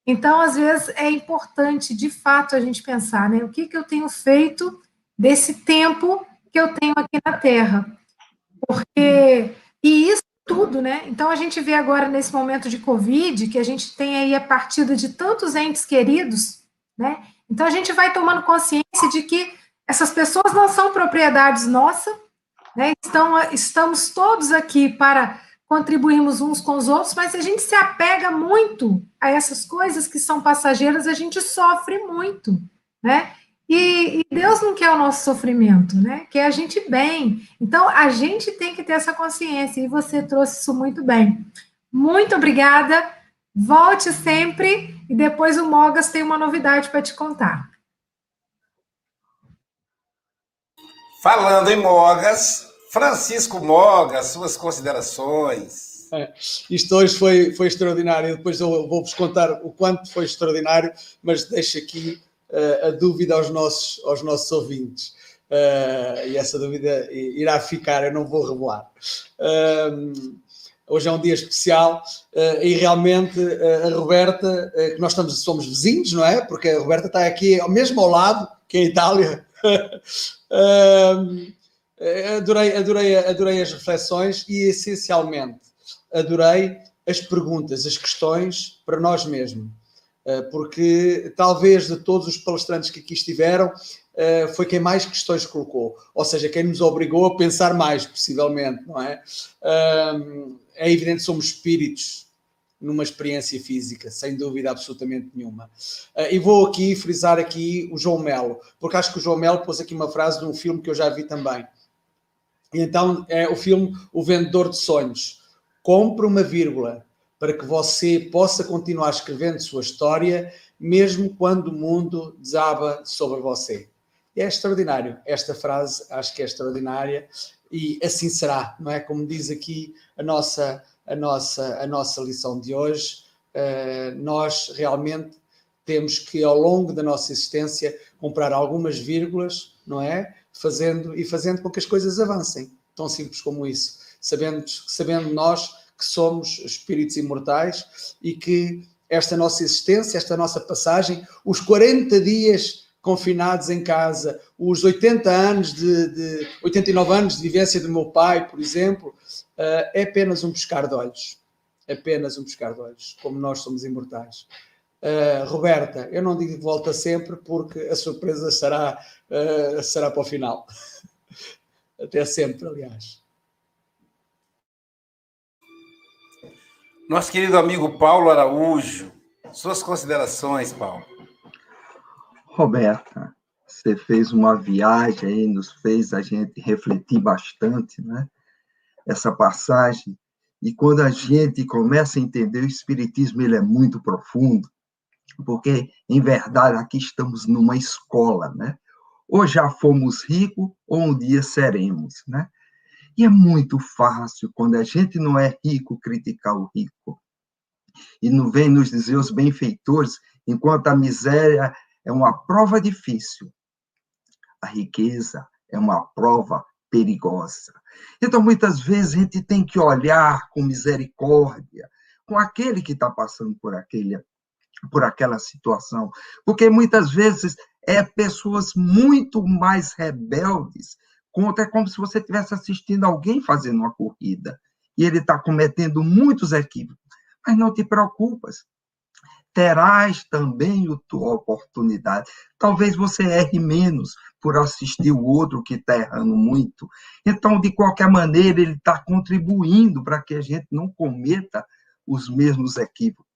Então, às vezes, é importante, de fato, a gente pensar, né? O que, que eu tenho feito desse tempo que eu tenho aqui na Terra? Porque, e isso tudo, né? Então, a gente vê agora, nesse momento de Covid, que a gente tem aí a partida de tantos entes queridos, né? Então, a gente vai tomando consciência de que essas pessoas não são propriedades nossas, né? Estão, estamos todos aqui para contribuímos uns com os outros, mas se a gente se apega muito a essas coisas que são passageiras, a gente sofre muito, né? E, e, Deus não quer o nosso sofrimento, né? Quer a gente bem. Então, a gente tem que ter essa consciência, e você trouxe isso muito bem. Muito obrigada. Volte sempre, e depois o Mogas tem uma novidade para te contar. Falando em Mogas, Francisco Moga, suas considerações. É, isto hoje foi, foi extraordinário. Depois eu vou-vos contar o quanto foi extraordinário, mas deixo aqui uh, a dúvida aos nossos, aos nossos ouvintes. uh, e essa dúvida irá ficar, eu não vou revelar. Uh, hoje é um dia especial uh, e realmente a Roberta, que nós estamos, somos vizinhos, não é? Porque a Roberta está aqui mesmo ao lado, que é a Itália. adorei, adorei, adorei as reflexões e essencialmente adorei as perguntas, as questões para nós mesmos. Eh, porque talvez de todos os palestrantes que aqui estiveram, eh, foi quem mais questões colocou, ou seja, quem nos obrigou a pensar mais, possivelmente, não é? É evidente que somos espíritos numa experiência física, sem dúvida absolutamente nenhuma. Eh, e vou aqui frisar aqui o João Melo, porque acho que o João Melo pôs aqui uma frase de um filme que eu já vi também. E então é o filme O Vendedor de Sonhos. Compre uma vírgula, para que você possa continuar escrevendo sua história, mesmo quando o mundo desaba sobre você. É extraordinário. Esta frase acho que é extraordinária e assim será, não é? Como diz aqui a nossa, a nossa, a nossa lição de hoje, uh, nós realmente temos que, ao longo da nossa existência, comprar algumas vírgulas, não é? Fazendo e fazendo com que as coisas avancem. Tão simples como isso. Sabendo, sabendo nós que somos espíritos imortais e que esta nossa existência, esta nossa passagem, os 40 dias confinados em casa, os 80 anos de, de 89 anos de vivência do meu pai, por exemplo, uh, é apenas um pescar de olhos. É apenas um pescar de olhos, como nós somos imortais. Uh, Roberta, eu não digo que volta sempre, porque a surpresa será, uh, será para o final. Até sempre, aliás. Nosso querido amigo Paulo Araújo, suas considerações, Paulo. Roberta, você fez uma viagem aí, nos fez a gente refletir bastante, né? Essa passagem. E quando a gente começa a entender o Espiritismo, ele é muito profundo, porque, em verdade, aqui estamos numa escola, né? Ou já fomos ricos, ou um dia seremos, né? E é muito fácil, quando a gente não é rico, criticar o rico. E não vem nos dizer os benfeitores, enquanto a miséria é uma prova difícil, a riqueza é uma prova perigosa. Então, muitas vezes, a gente tem que olhar com misericórdia com aquele que está passando por, aquele, por aquela situação, porque muitas vezes é pessoas muito mais rebeldes conta é como se você estivesse assistindo alguém fazendo uma corrida e ele está cometendo muitos equívocos. Mas não te preocupas, terás também a tua oportunidade. Talvez você erre menos por assistir o outro que está errando muito. Então, de qualquer maneira, ele está contribuindo para que a gente não cometa os mesmos equívocos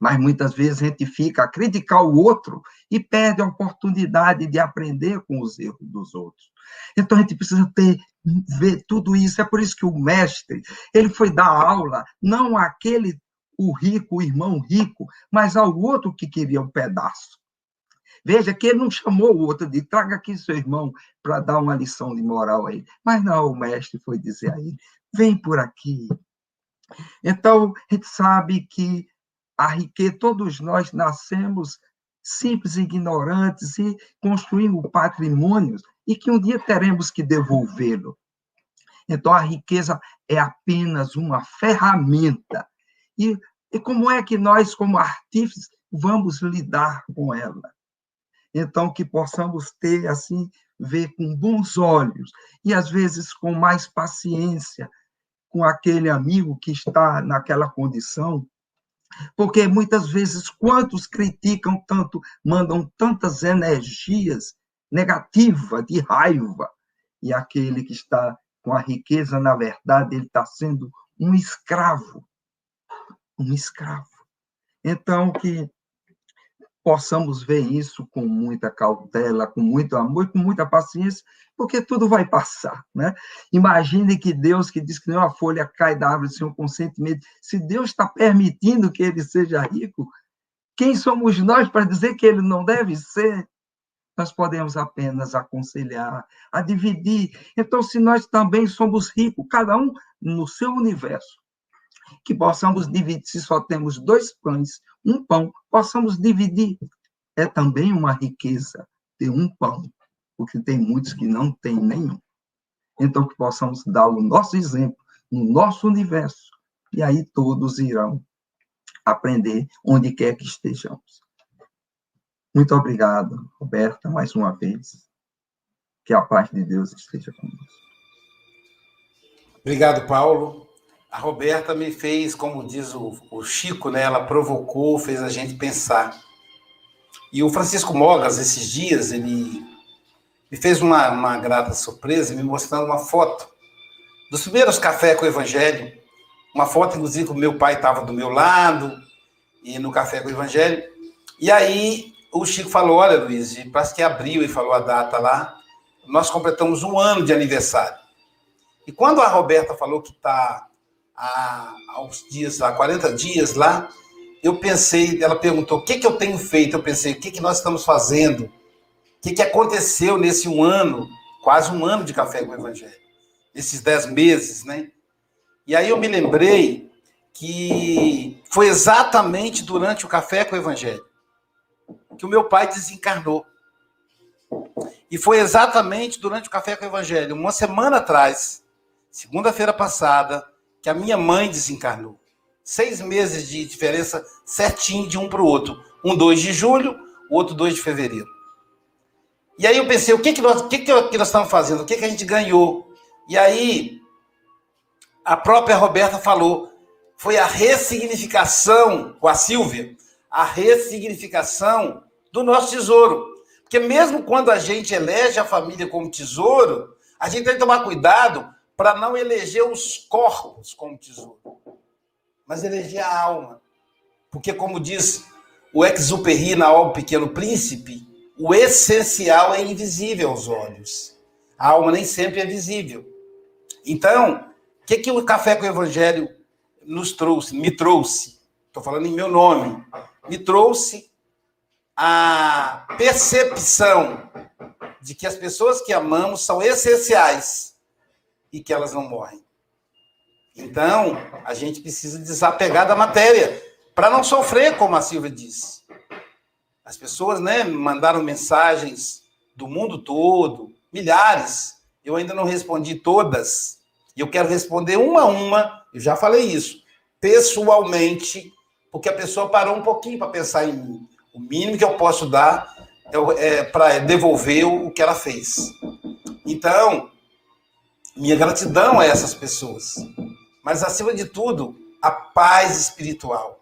mas muitas vezes a gente fica a criticar o outro e perde a oportunidade de aprender com os erros dos outros. Então a gente precisa ter ver tudo isso. É por isso que o mestre, ele foi dar aula não àquele o rico, o irmão rico, mas ao outro que queria um pedaço. Veja que ele não chamou o outro de traga aqui seu irmão para dar uma lição de moral a ele. Mas não, o mestre foi dizer a ele: vem por aqui. Então, a gente sabe que a riqueza, todos nós nascemos simples, ignorantes e construímos patrimônios e que um dia teremos que devolvê-lo. Então, a riqueza é apenas uma ferramenta. E, e como é que nós, como artífices, vamos lidar com ela? Então, que possamos ter, assim, ver com bons olhos e, às vezes, com mais paciência com aquele amigo que está naquela condição porque muitas vezes, quantos criticam tanto, mandam tantas energias negativas, de raiva, e aquele que está com a riqueza, na verdade, ele está sendo um escravo. Um escravo. Então, que possamos ver isso com muita cautela, com muito amor com muita paciência, porque tudo vai passar, né? Imagine que Deus, que diz que nenhuma folha cai da árvore sem um consentimento, se Deus está permitindo que ele seja rico, quem somos nós para dizer que ele não deve ser? Nós podemos apenas aconselhar, a dividir. Então, se nós também somos ricos, cada um no seu universo, que possamos dividir, se só temos dois pães, um pão, possamos dividir. É também uma riqueza ter um pão, porque tem muitos que não têm nenhum. Então, que possamos dar o nosso exemplo no nosso universo, e aí todos irão aprender onde quer que estejamos. Muito obrigado, Roberta, mais uma vez. Que a paz de Deus esteja conosco. Obrigado, Paulo. A Roberta me fez, como diz o, o Chico, né? Ela provocou, fez a gente pensar. E o Francisco Mogas, esses dias, ele me fez uma, uma grata surpresa, me mostrando uma foto dos primeiros cafés com o Evangelho. Uma foto, inclusive, que o meu pai estava do meu lado, e no Café com o Evangelho. E aí o Chico falou: Olha, Luiz, parece que abriu e falou a data lá. Nós completamos um ano de aniversário. E quando a Roberta falou que está há, há uns dias, há 40 dias lá, eu pensei, ela perguntou: o que, que eu tenho feito? Eu pensei: o que, que nós estamos fazendo? Que, que aconteceu nesse um ano, quase um ano de Café com o Evangelho? Esses dez meses, né? E aí eu me lembrei que foi exatamente durante o Café com o Evangelho que o meu pai desencarnou. E foi exatamente durante o Café com o Evangelho, uma semana atrás, segunda-feira passada, que a minha mãe desencarnou. Seis meses de diferença certinho de um para o outro. Um 2 de julho, o outro 2 de fevereiro. E aí eu pensei, o que, que, nós, o que, que nós estamos fazendo? O que, que a gente ganhou? E aí, a própria Roberta falou, foi a ressignificação, com a Silvia, a ressignificação do nosso tesouro. Porque mesmo quando a gente elege a família como tesouro, a gente tem que tomar cuidado para não eleger os corpos como tesouro, mas eleger a alma. Porque, como diz o Exupéry na obra Pequeno Príncipe, o essencial é invisível aos olhos. A alma nem sempre é visível. Então, o que, que o Café com o Evangelho nos trouxe, me trouxe? Estou falando em meu nome. Me trouxe a percepção de que as pessoas que amamos são essenciais e que elas não morrem. Então, a gente precisa desapegar da matéria para não sofrer, como a Silvia disse. As pessoas, né, mandaram mensagens do mundo todo, milhares. Eu ainda não respondi todas. E eu quero responder uma a uma. Eu já falei isso, pessoalmente, porque a pessoa parou um pouquinho para pensar em mim. O mínimo que eu posso dar é, é para devolver o que ela fez. Então, minha gratidão a essas pessoas. Mas, acima de tudo, a paz espiritual.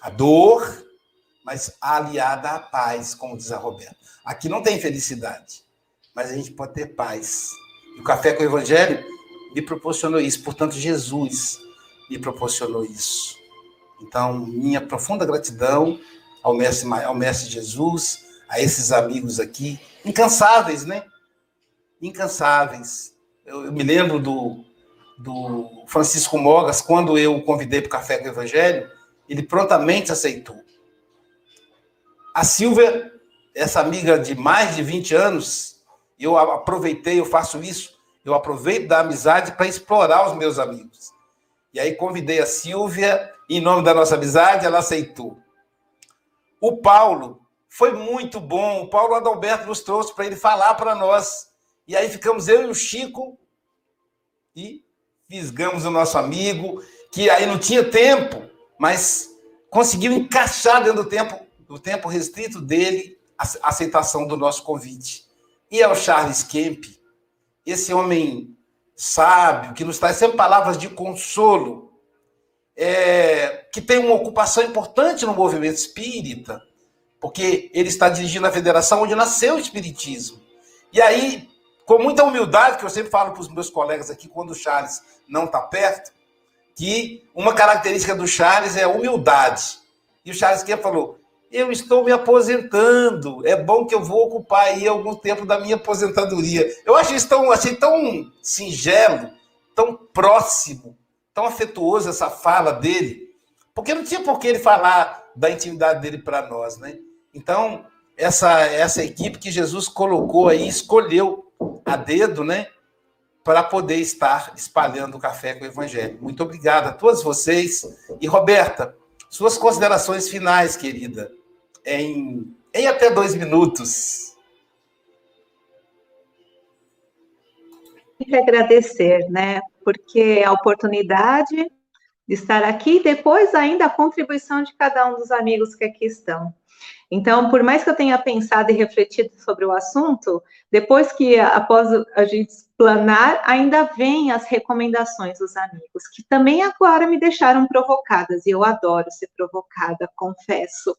A dor, mas aliada à paz, como diz a Roberta. Aqui não tem felicidade, mas a gente pode ter paz. E o Café com o Evangelho me proporcionou isso. Portanto, Jesus me proporcionou isso. Então, minha profunda gratidão ao mestre, ao mestre Jesus, a esses amigos aqui, incansáveis, né? Incansáveis. Eu, eu me lembro do, do Francisco Mogas, quando eu o convidei para o Café com o Evangelho, ele prontamente aceitou. A Silvia, essa amiga de mais de 20 anos, eu aproveitei, eu faço isso, eu aproveito da amizade para explorar os meus amigos. E aí convidei a Silvia, em nome da nossa amizade, ela aceitou. O Paulo foi muito bom. O Paulo Adalberto nos trouxe para ele falar para nós. E aí ficamos eu e o Chico e fisgamos o nosso amigo, que aí não tinha tempo, mas conseguiu encaixar dentro do tempo, do tempo restrito dele a aceitação do nosso convite. E é o Charles Kemp, esse homem sábio, que nos traz sempre palavras de consolo, é, que tem uma ocupação importante no movimento espírita, porque ele está dirigindo a federação onde nasceu o espiritismo. E aí, com muita humildade, que eu sempre falo para os meus colegas aqui, quando o Charles não está perto, que uma característica do Charles é a humildade. E o Charles Kemp falou: Eu estou me aposentando, é bom que eu vou ocupar aí algum tempo da minha aposentadoria. Eu acho isso tão, achei tão singelo, tão próximo tão afetuoso essa fala dele, porque não tinha por que ele falar da intimidade dele para nós, né? Então, essa, essa equipe que Jesus colocou aí, escolheu a dedo, né? Para poder estar espalhando o café com o Evangelho. Muito obrigado a todos vocês. E, Roberta, suas considerações finais, querida, em, em até dois minutos. que agradecer, né? Porque a oportunidade de estar aqui e depois ainda a contribuição de cada um dos amigos que aqui estão. Então, por mais que eu tenha pensado e refletido sobre o assunto, depois que após a gente explanar, ainda vem as recomendações dos amigos, que também agora me deixaram provocadas, e eu adoro ser provocada, confesso.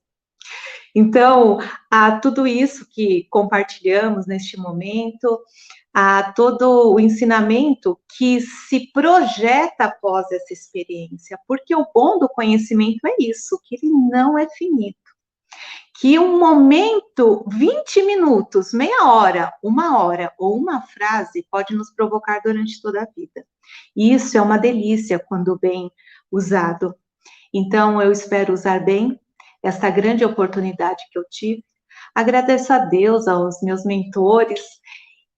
Então, a tudo isso que compartilhamos neste momento, a todo o ensinamento que se projeta após essa experiência, porque o bom do conhecimento é isso, que ele não é finito que um momento, 20 minutos, meia hora, uma hora ou uma frase pode nos provocar durante toda a vida. E isso é uma delícia quando bem usado. Então, eu espero usar bem essa grande oportunidade que eu tive. Agradeço a Deus, aos meus mentores,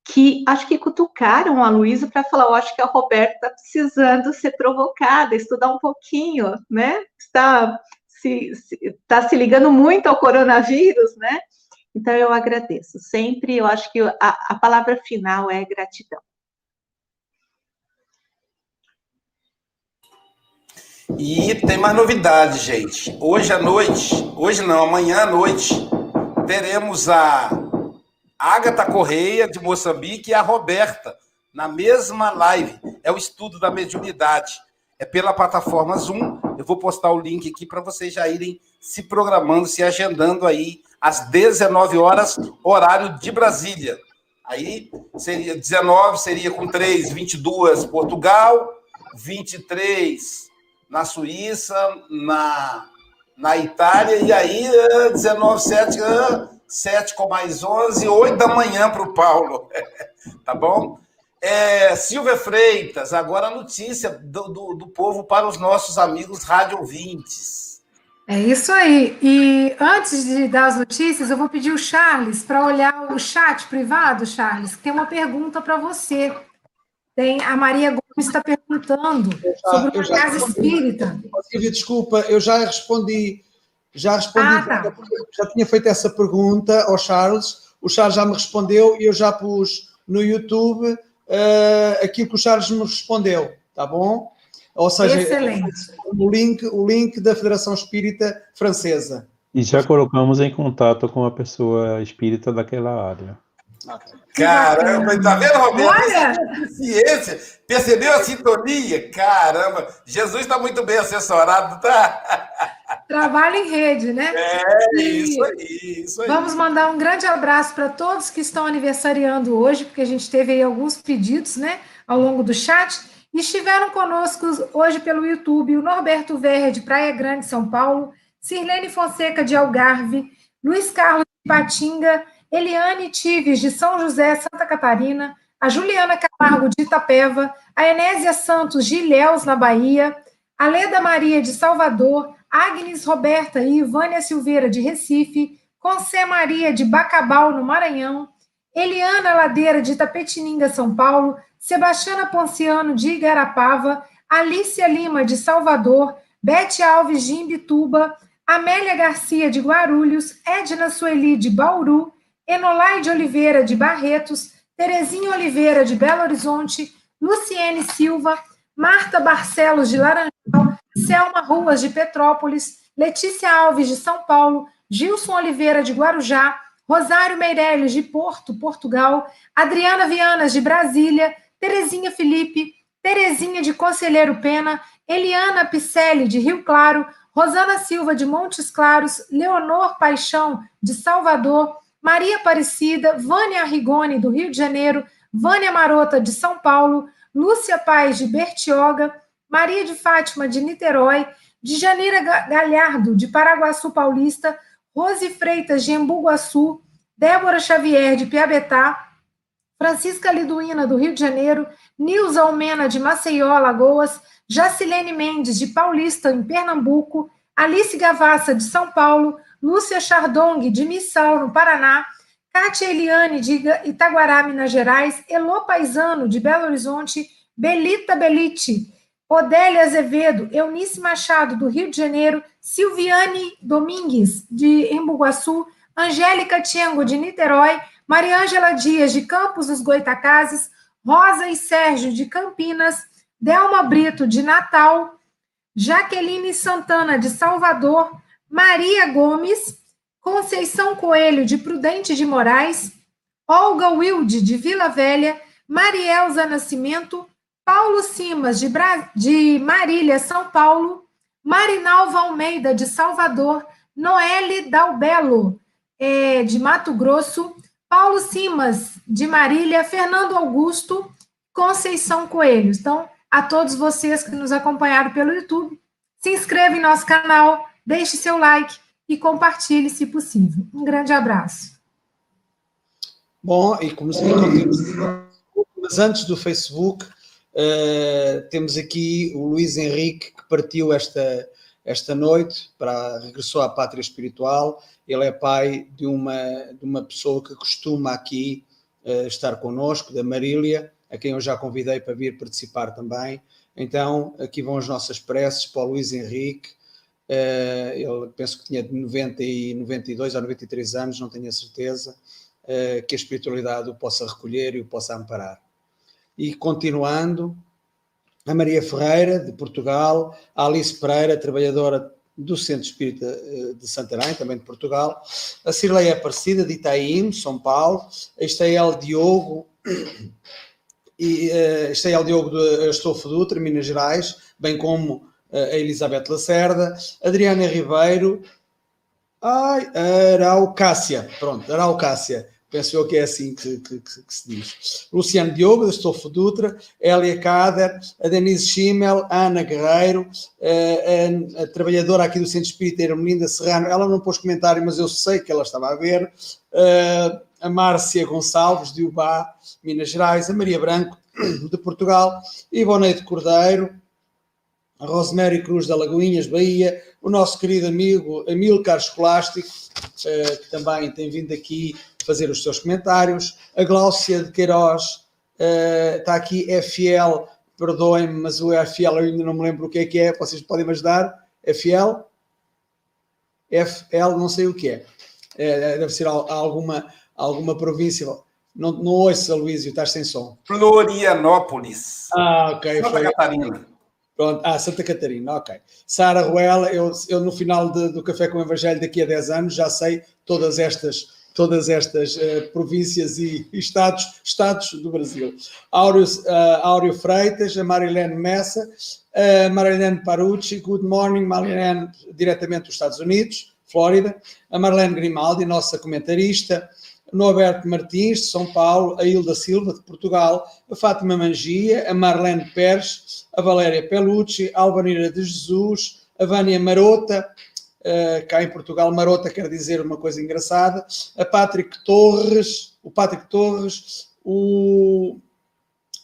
que acho que cutucaram a Luísa para falar, eu acho que a Roberta está precisando ser provocada, estudar um pouquinho, né? Está se, se, tá se ligando muito ao coronavírus, né? Então eu agradeço. Sempre eu acho que a, a palavra final é gratidão. E tem mais novidade, gente. Hoje à noite, hoje não, amanhã à noite, teremos a Agatha Correia, de Moçambique, e a Roberta, na mesma live. É o estudo da mediunidade. É pela plataforma Zoom. Eu vou postar o link aqui para vocês já irem se programando, se agendando aí às 19 horas, horário de Brasília. Aí seria 19, seria com 3, 22 Portugal, 23 na Suíça, na, na Itália, e aí 19, 7, 7 com mais 11, 8 da manhã para o Paulo. tá bom? É, Silvia Freitas, agora a notícia do, do, do povo para os nossos amigos rádio ouvintes. É isso aí. E antes de dar as notícias, eu vou pedir o Charles para olhar o chat privado, Charles, que tem uma pergunta para você. Tem a Maria está perguntando já, sobre uma casa respondi. espírita. Silvia, desculpa, eu já respondi, já respondi, ah, tá. já tinha feito essa pergunta ao Charles, o Charles já me respondeu e eu já pus no YouTube uh, aquilo que o Charles me respondeu, tá bom? Ou seja, Excelente. o link, o link da Federação Espírita Francesa. E já colocamos em contato com a pessoa espírita daquela área. Caramba, tá vendo, Roberto? Olha! Ciência. Percebeu a sintonia? Caramba, Jesus está muito bem assessorado, tá? Trabalho em rede, né? É, e isso aí, isso aí. Vamos mandar um grande abraço para todos que estão aniversariando hoje, porque a gente teve aí alguns pedidos, né, ao longo do chat. E estiveram conosco hoje pelo YouTube o Norberto Verde, Praia Grande, São Paulo, Sirlene Fonseca, de Algarve, Luiz Carlos de Patinga, Eliane Tives, de São José, Santa Catarina, a Juliana Camargo, de Itapeva, a Enésia Santos, de Ilhéus, na Bahia, a Leda Maria, de Salvador, Agnes Roberta e Ivânia Silveira, de Recife, Concé Maria, de Bacabal, no Maranhão, Eliana Ladeira, de Tapetininga, São Paulo, Sebastiana Ponciano, de Igarapava, Alícia Lima, de Salvador, Bete Alves, de Imbituba, Amélia Garcia, de Guarulhos, Edna Sueli, de Bauru, Enolaide Oliveira, de Barretos, Terezinha Oliveira, de Belo Horizonte, Luciene Silva, Marta Barcelos, de Laranjal, Selma Ruas, de Petrópolis, Letícia Alves, de São Paulo, Gilson Oliveira, de Guarujá, Rosário Meirelles, de Porto, Portugal, Adriana Vianas, de Brasília, Terezinha Felipe, Terezinha de Conselheiro Pena, Eliana Picelli, de Rio Claro, Rosana Silva, de Montes Claros, Leonor Paixão, de Salvador, Maria Aparecida, Vânia Rigoni, do Rio de Janeiro, Vânia Marota, de São Paulo, Lúcia Paz, de Bertioga, Maria de Fátima, de Niterói, de Janira Galhardo, de Paraguaçu Paulista, Rose Freitas, de Embu-Guaçu, Débora Xavier, de Piabetá, Francisca Liduína, do Rio de Janeiro, Nilza Almena, de Maceió, Lagoas, Jacilene Mendes, de Paulista, em Pernambuco, Alice Gavassa, de São Paulo, Lúcia Chardong, de Missal, no Paraná, Kátia Eliane, de Itaguará, Minas Gerais, Elô Paisano, de Belo Horizonte, Belita Belite, Odélia Azevedo, Eunice Machado, do Rio de Janeiro, Silviane Domingues, de Embu-Guaçu, Angélica Tiengo, de Niterói, Mariângela Dias, de Campos dos Goitacazes, Rosa e Sérgio de Campinas, Delma Brito de Natal, Jaqueline Santana de Salvador, Maria Gomes, Conceição Coelho de Prudente de Moraes, Olga Wilde de Vila Velha, Marielza Nascimento, Paulo Simas de, Bra... de Marília, São Paulo, Marinalva Almeida de Salvador, Noelle Dalbelo é, de Mato Grosso, Paulo Simas de Marília, Fernando Augusto, Conceição Coelho. Então, a todos vocês que nos acompanharam pelo YouTube, se inscreva em nosso canal, deixe seu like e compartilhe se possível. Um grande abraço. Bom, e como sempre, mas antes do Facebook, uh, temos aqui o Luiz Henrique, que partiu esta, esta noite, para, regressou à pátria espiritual. Ele é pai de uma, de uma pessoa que costuma aqui uh, estar conosco, da Marília, a quem eu já convidei para vir participar também. Então, aqui vão as nossas preces para o Luiz Henrique. Uh, ele penso que tinha de 90 e 92 ou 93 anos, não tenho a certeza. Eh, que a espiritualidade o possa recolher e o possa amparar. E continuando, a Maria Ferreira, de Portugal, a Alice Pereira, trabalhadora do Centro Espírita eh, de Santarém, também de Portugal, a Cirleia Aparecida, de Itaim, São Paulo, a Estael Diogo, e uh, Estael Diogo de Astolfo Dutra, Minas Gerais, bem como uh, a Elizabeth Lacerda, Adriana Ribeiro, ai, Araucácia, pronto, Araucácia, penso eu que é assim que, que, que, se diz. Luciano Diogo, Estofo Dutra, Elia Kader, a Denise Schimmel, a Ana Guerreiro, a, a, a, trabalhadora aqui do Centro Espírita Hermelinda Serrano, ela não pôs comentário, mas eu sei que ela estava a ver, a Márcia Gonçalves, de Ubá, Minas Gerais, a Maria Branco, de Portugal, Ivoneide Cordeiro, a Rosemary Cruz da Lagoinhas, Bahia, o nosso querido amigo Amilcar Escolástico, que também tem vindo aqui fazer os seus comentários. A Gláucia de Queiroz está aqui, é fiel, perdoem-me, mas o é fiel eu ainda não me lembro o que é que é, vocês podem me ajudar? É fiel? FL, não sei o que é. é deve ser alguma, alguma província. Não, não ouço, Aloysio, estás sem som. Florianópolis. Ah, ok. Santa foi... Catarina. Pronto, ah, Santa Catarina, ok. Sara Ruela, eu, eu no final de, do Café com o Evangelho daqui a 10 anos já sei todas estas todas estas uh, províncias e, estados, estados do Brasil. Áureo, uh, Áureo Freitas, a Marilene Messa, a Marilene Parucci, good morning, Marilene, diretamente dos Estados Unidos, Flórida, a Marlene Grimaldi, nossa comentarista, Norberto Martins, de São Paulo, a Hilda Silva, de Portugal, a Fátima Mangia, a Marlene Pérez, a Valéria Pelucci, a Albanira de Jesus, a Vânia Marota, Uh, cá em Portugal, Marota quer dizer uma coisa engraçada. A Patrick Torres, o Patrick Torres, o,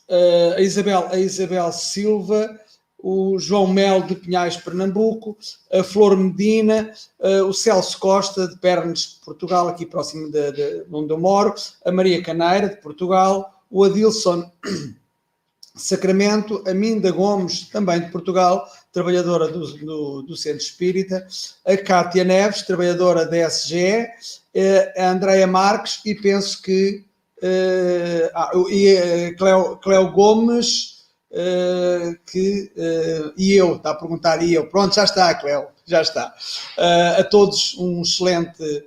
uh, a, Isabel, a Isabel Silva, o João Mel de Pinhais, Pernambuco, a Flor Medina, uh, o Celso Costa de Pernes, Portugal, aqui próximo de, de, onde eu moro, a Maria Caneira de Portugal, o Adilson Sacramento, a Minda Gomes, também de Portugal, trabalhadora do, do, do Centro Espírita, a Cátia Neves, trabalhadora da SGE, eh, a Andréia Marques e penso que uh, ah, e a Cleo Gomes uh, que, uh, e eu, está a perguntar e eu, pronto, já está, Cleo, já está. a todos um excelente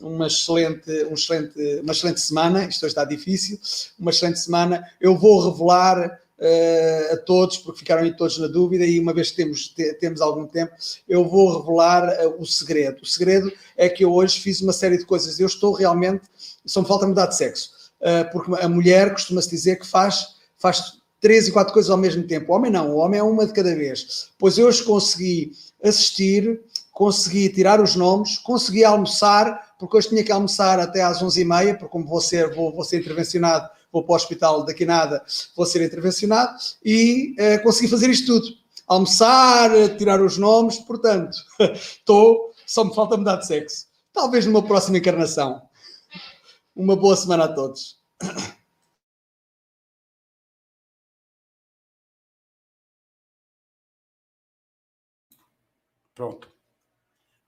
uma excelente, um excelente, uma excelente semana. Isto hoje está difícil. Uma excelente semana. Eu vou revelar uh, a todos, porque ficaram aí todos na dúvida, e uma vez que temos, te, temos algum tempo, eu vou revelar uh, o segredo. O segredo é que eu hoje fiz uma série de coisas. Eu estou realmente, só me falta mudar de sexo, uh, porque a mulher costuma-se dizer que faz, faz três e quatro coisas ao mesmo tempo. O homem não, o homem é uma de cada vez. Pois eu hoje consegui assistir, consegui tirar os nomes, consegui almoçar, porque hoje tinha que almoçar até às 11h30, porque como vou ser, vou, vou ser intervencionado vou para o hospital daqui nada, vou ser intervencionado e uh, consegui fazer isto tudo. Almoçar, tirar os nomes, portanto, estou, só me falta mudar de sexo. Talvez numa próxima encarnação. Uma boa semana a todos. Pronto.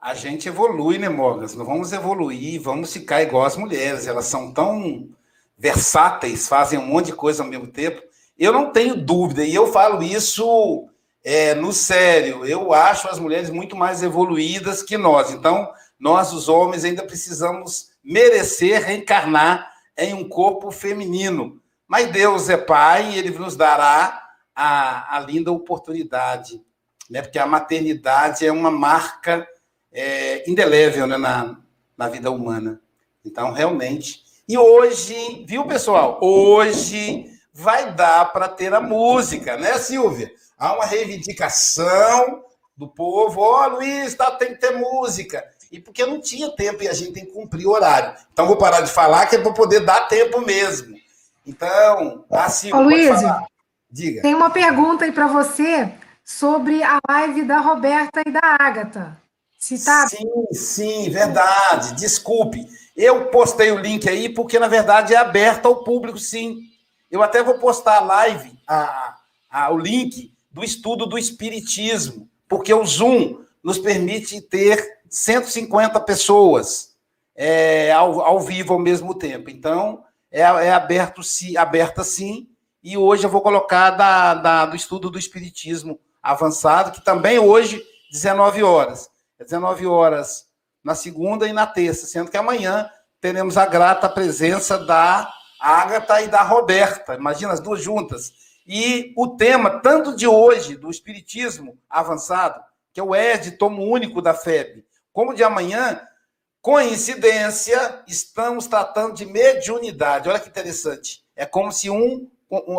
A gente evolui, né, Morgas? Não vamos evoluir, vamos ficar igual as mulheres. Elas são tão versáteis, fazem um monte de coisa ao mesmo tempo. Eu não tenho dúvida, e eu falo isso é, no sério, eu acho as mulheres muito mais evoluídas que nós. Então, nós, os homens, ainda precisamos merecer reencarnar em um corpo feminino. Mas Deus é Pai e Ele nos dará a, a linda oportunidade, né? porque a maternidade é uma marca é, indelével né? na, na vida humana. Então, realmente. E hoje, viu, pessoal? Hoje vai dar para ter a música, né, Silvia? Há uma reivindicação do povo. Ó, oh, Luiz, tá, tem que ter música. E porque não tinha tempo e a gente tem que cumprir o horário. Então, vou parar de falar, que é para poder dar tempo mesmo. Então, assim. Ô, Luiz, Diga. Tem uma pergunta aí para você sobre a live da Roberta e da Ágata. Se tá... Sim, sim, verdade. Desculpe. Eu postei o link aí porque, na verdade, é aberto ao público, sim. Eu até vou postar a live, a, a, o link do estudo do Espiritismo, porque o Zoom nos permite ter 150 pessoas é, ao, ao vivo ao mesmo tempo. Então, é, é aberto, sim, aberta sim, e hoje eu vou colocar da, da, do estudo do Espiritismo avançado, que também hoje, 19 horas. É 19 horas na segunda e na terça, sendo que amanhã teremos a grata presença da Ágata e da Roberta. Imagina as duas juntas. E o tema, tanto de hoje, do Espiritismo avançado, que é o ED, tomo único da FEB, como de amanhã, coincidência, estamos tratando de mediunidade. Olha que interessante. É como se um,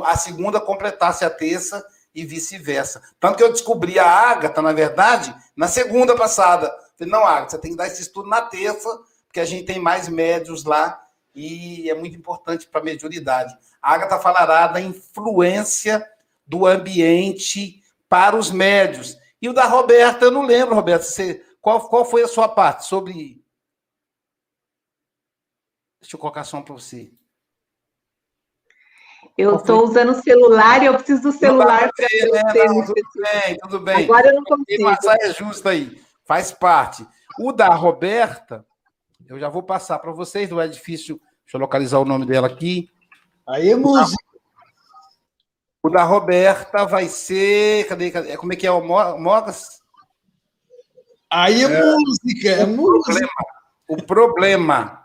a segunda completasse a terça e vice-versa. Tanto que eu descobri a Ágata, na verdade, na segunda passada. Falei, não, Ágata, você tem que dar esse estudo na terça, porque a gente tem mais médios lá e é muito importante para a mediunidade. A Agatha falará da influência do ambiente para os médios. E o da Roberta, eu não lembro, Roberta, você, qual, qual foi a sua parte sobre. Deixa eu colocar som para você. Eu estou usando o celular e eu preciso do celular para né? Tudo bem, tudo bem. Agora eu não consigo. Tem uma saia justa aí, faz parte. O da Roberta, eu já vou passar para vocês, não é difícil. Deixa eu localizar o nome dela aqui. Aí, música. O da Roberta vai ser. Cadê? cadê como é que é o Mogas? Aí é, é música, é o música. Problema, o problema.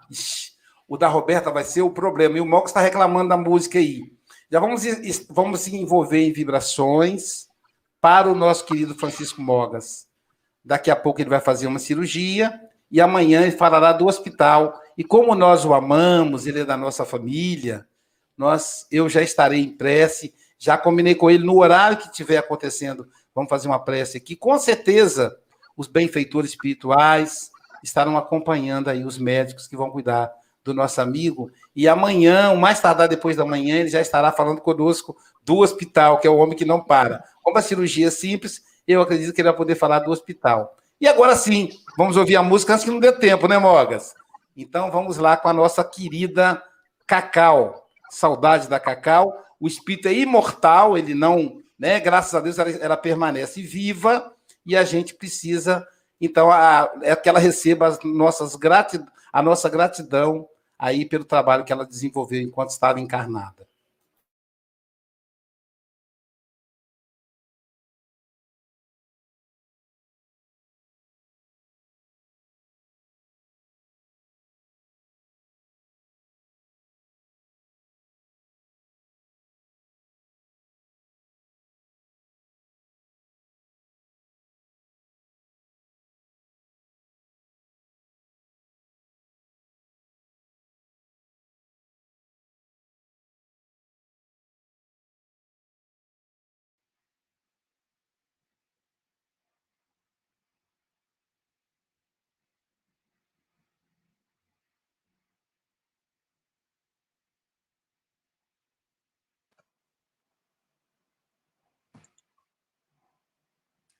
O da Roberta vai ser o problema. E o Mogas está reclamando da música aí. Já vamos, vamos se envolver em vibrações para o nosso querido Francisco Mogas. Daqui a pouco ele vai fazer uma cirurgia e amanhã ele falará do hospital. E como nós o amamos, ele é da nossa família, nós, eu já estarei em prece, já combinei com ele no horário que estiver acontecendo, vamos fazer uma prece aqui. Com certeza, os benfeitores espirituais estarão acompanhando aí os médicos que vão cuidar do nosso amigo. E amanhã, o mais tardar depois da manhã, ele já estará falando conosco do hospital, que é o homem que não para. Como a cirurgia é simples, eu acredito que ele vai poder falar do hospital. E agora sim, vamos ouvir a música antes que não dê tempo, né, Mogas? Então vamos lá com a nossa querida Cacau. Saudade da Cacau. O espírito é imortal, ele não, né? Graças a Deus ela, ela permanece viva e a gente precisa, então, a, é que ela receba as nossas gratid, a nossa gratidão aí pelo trabalho que ela desenvolveu enquanto estava encarnada.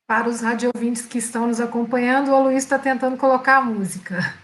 Para os radiovintes que estão nos acompanhando, o Luiz está tentando colocar a música.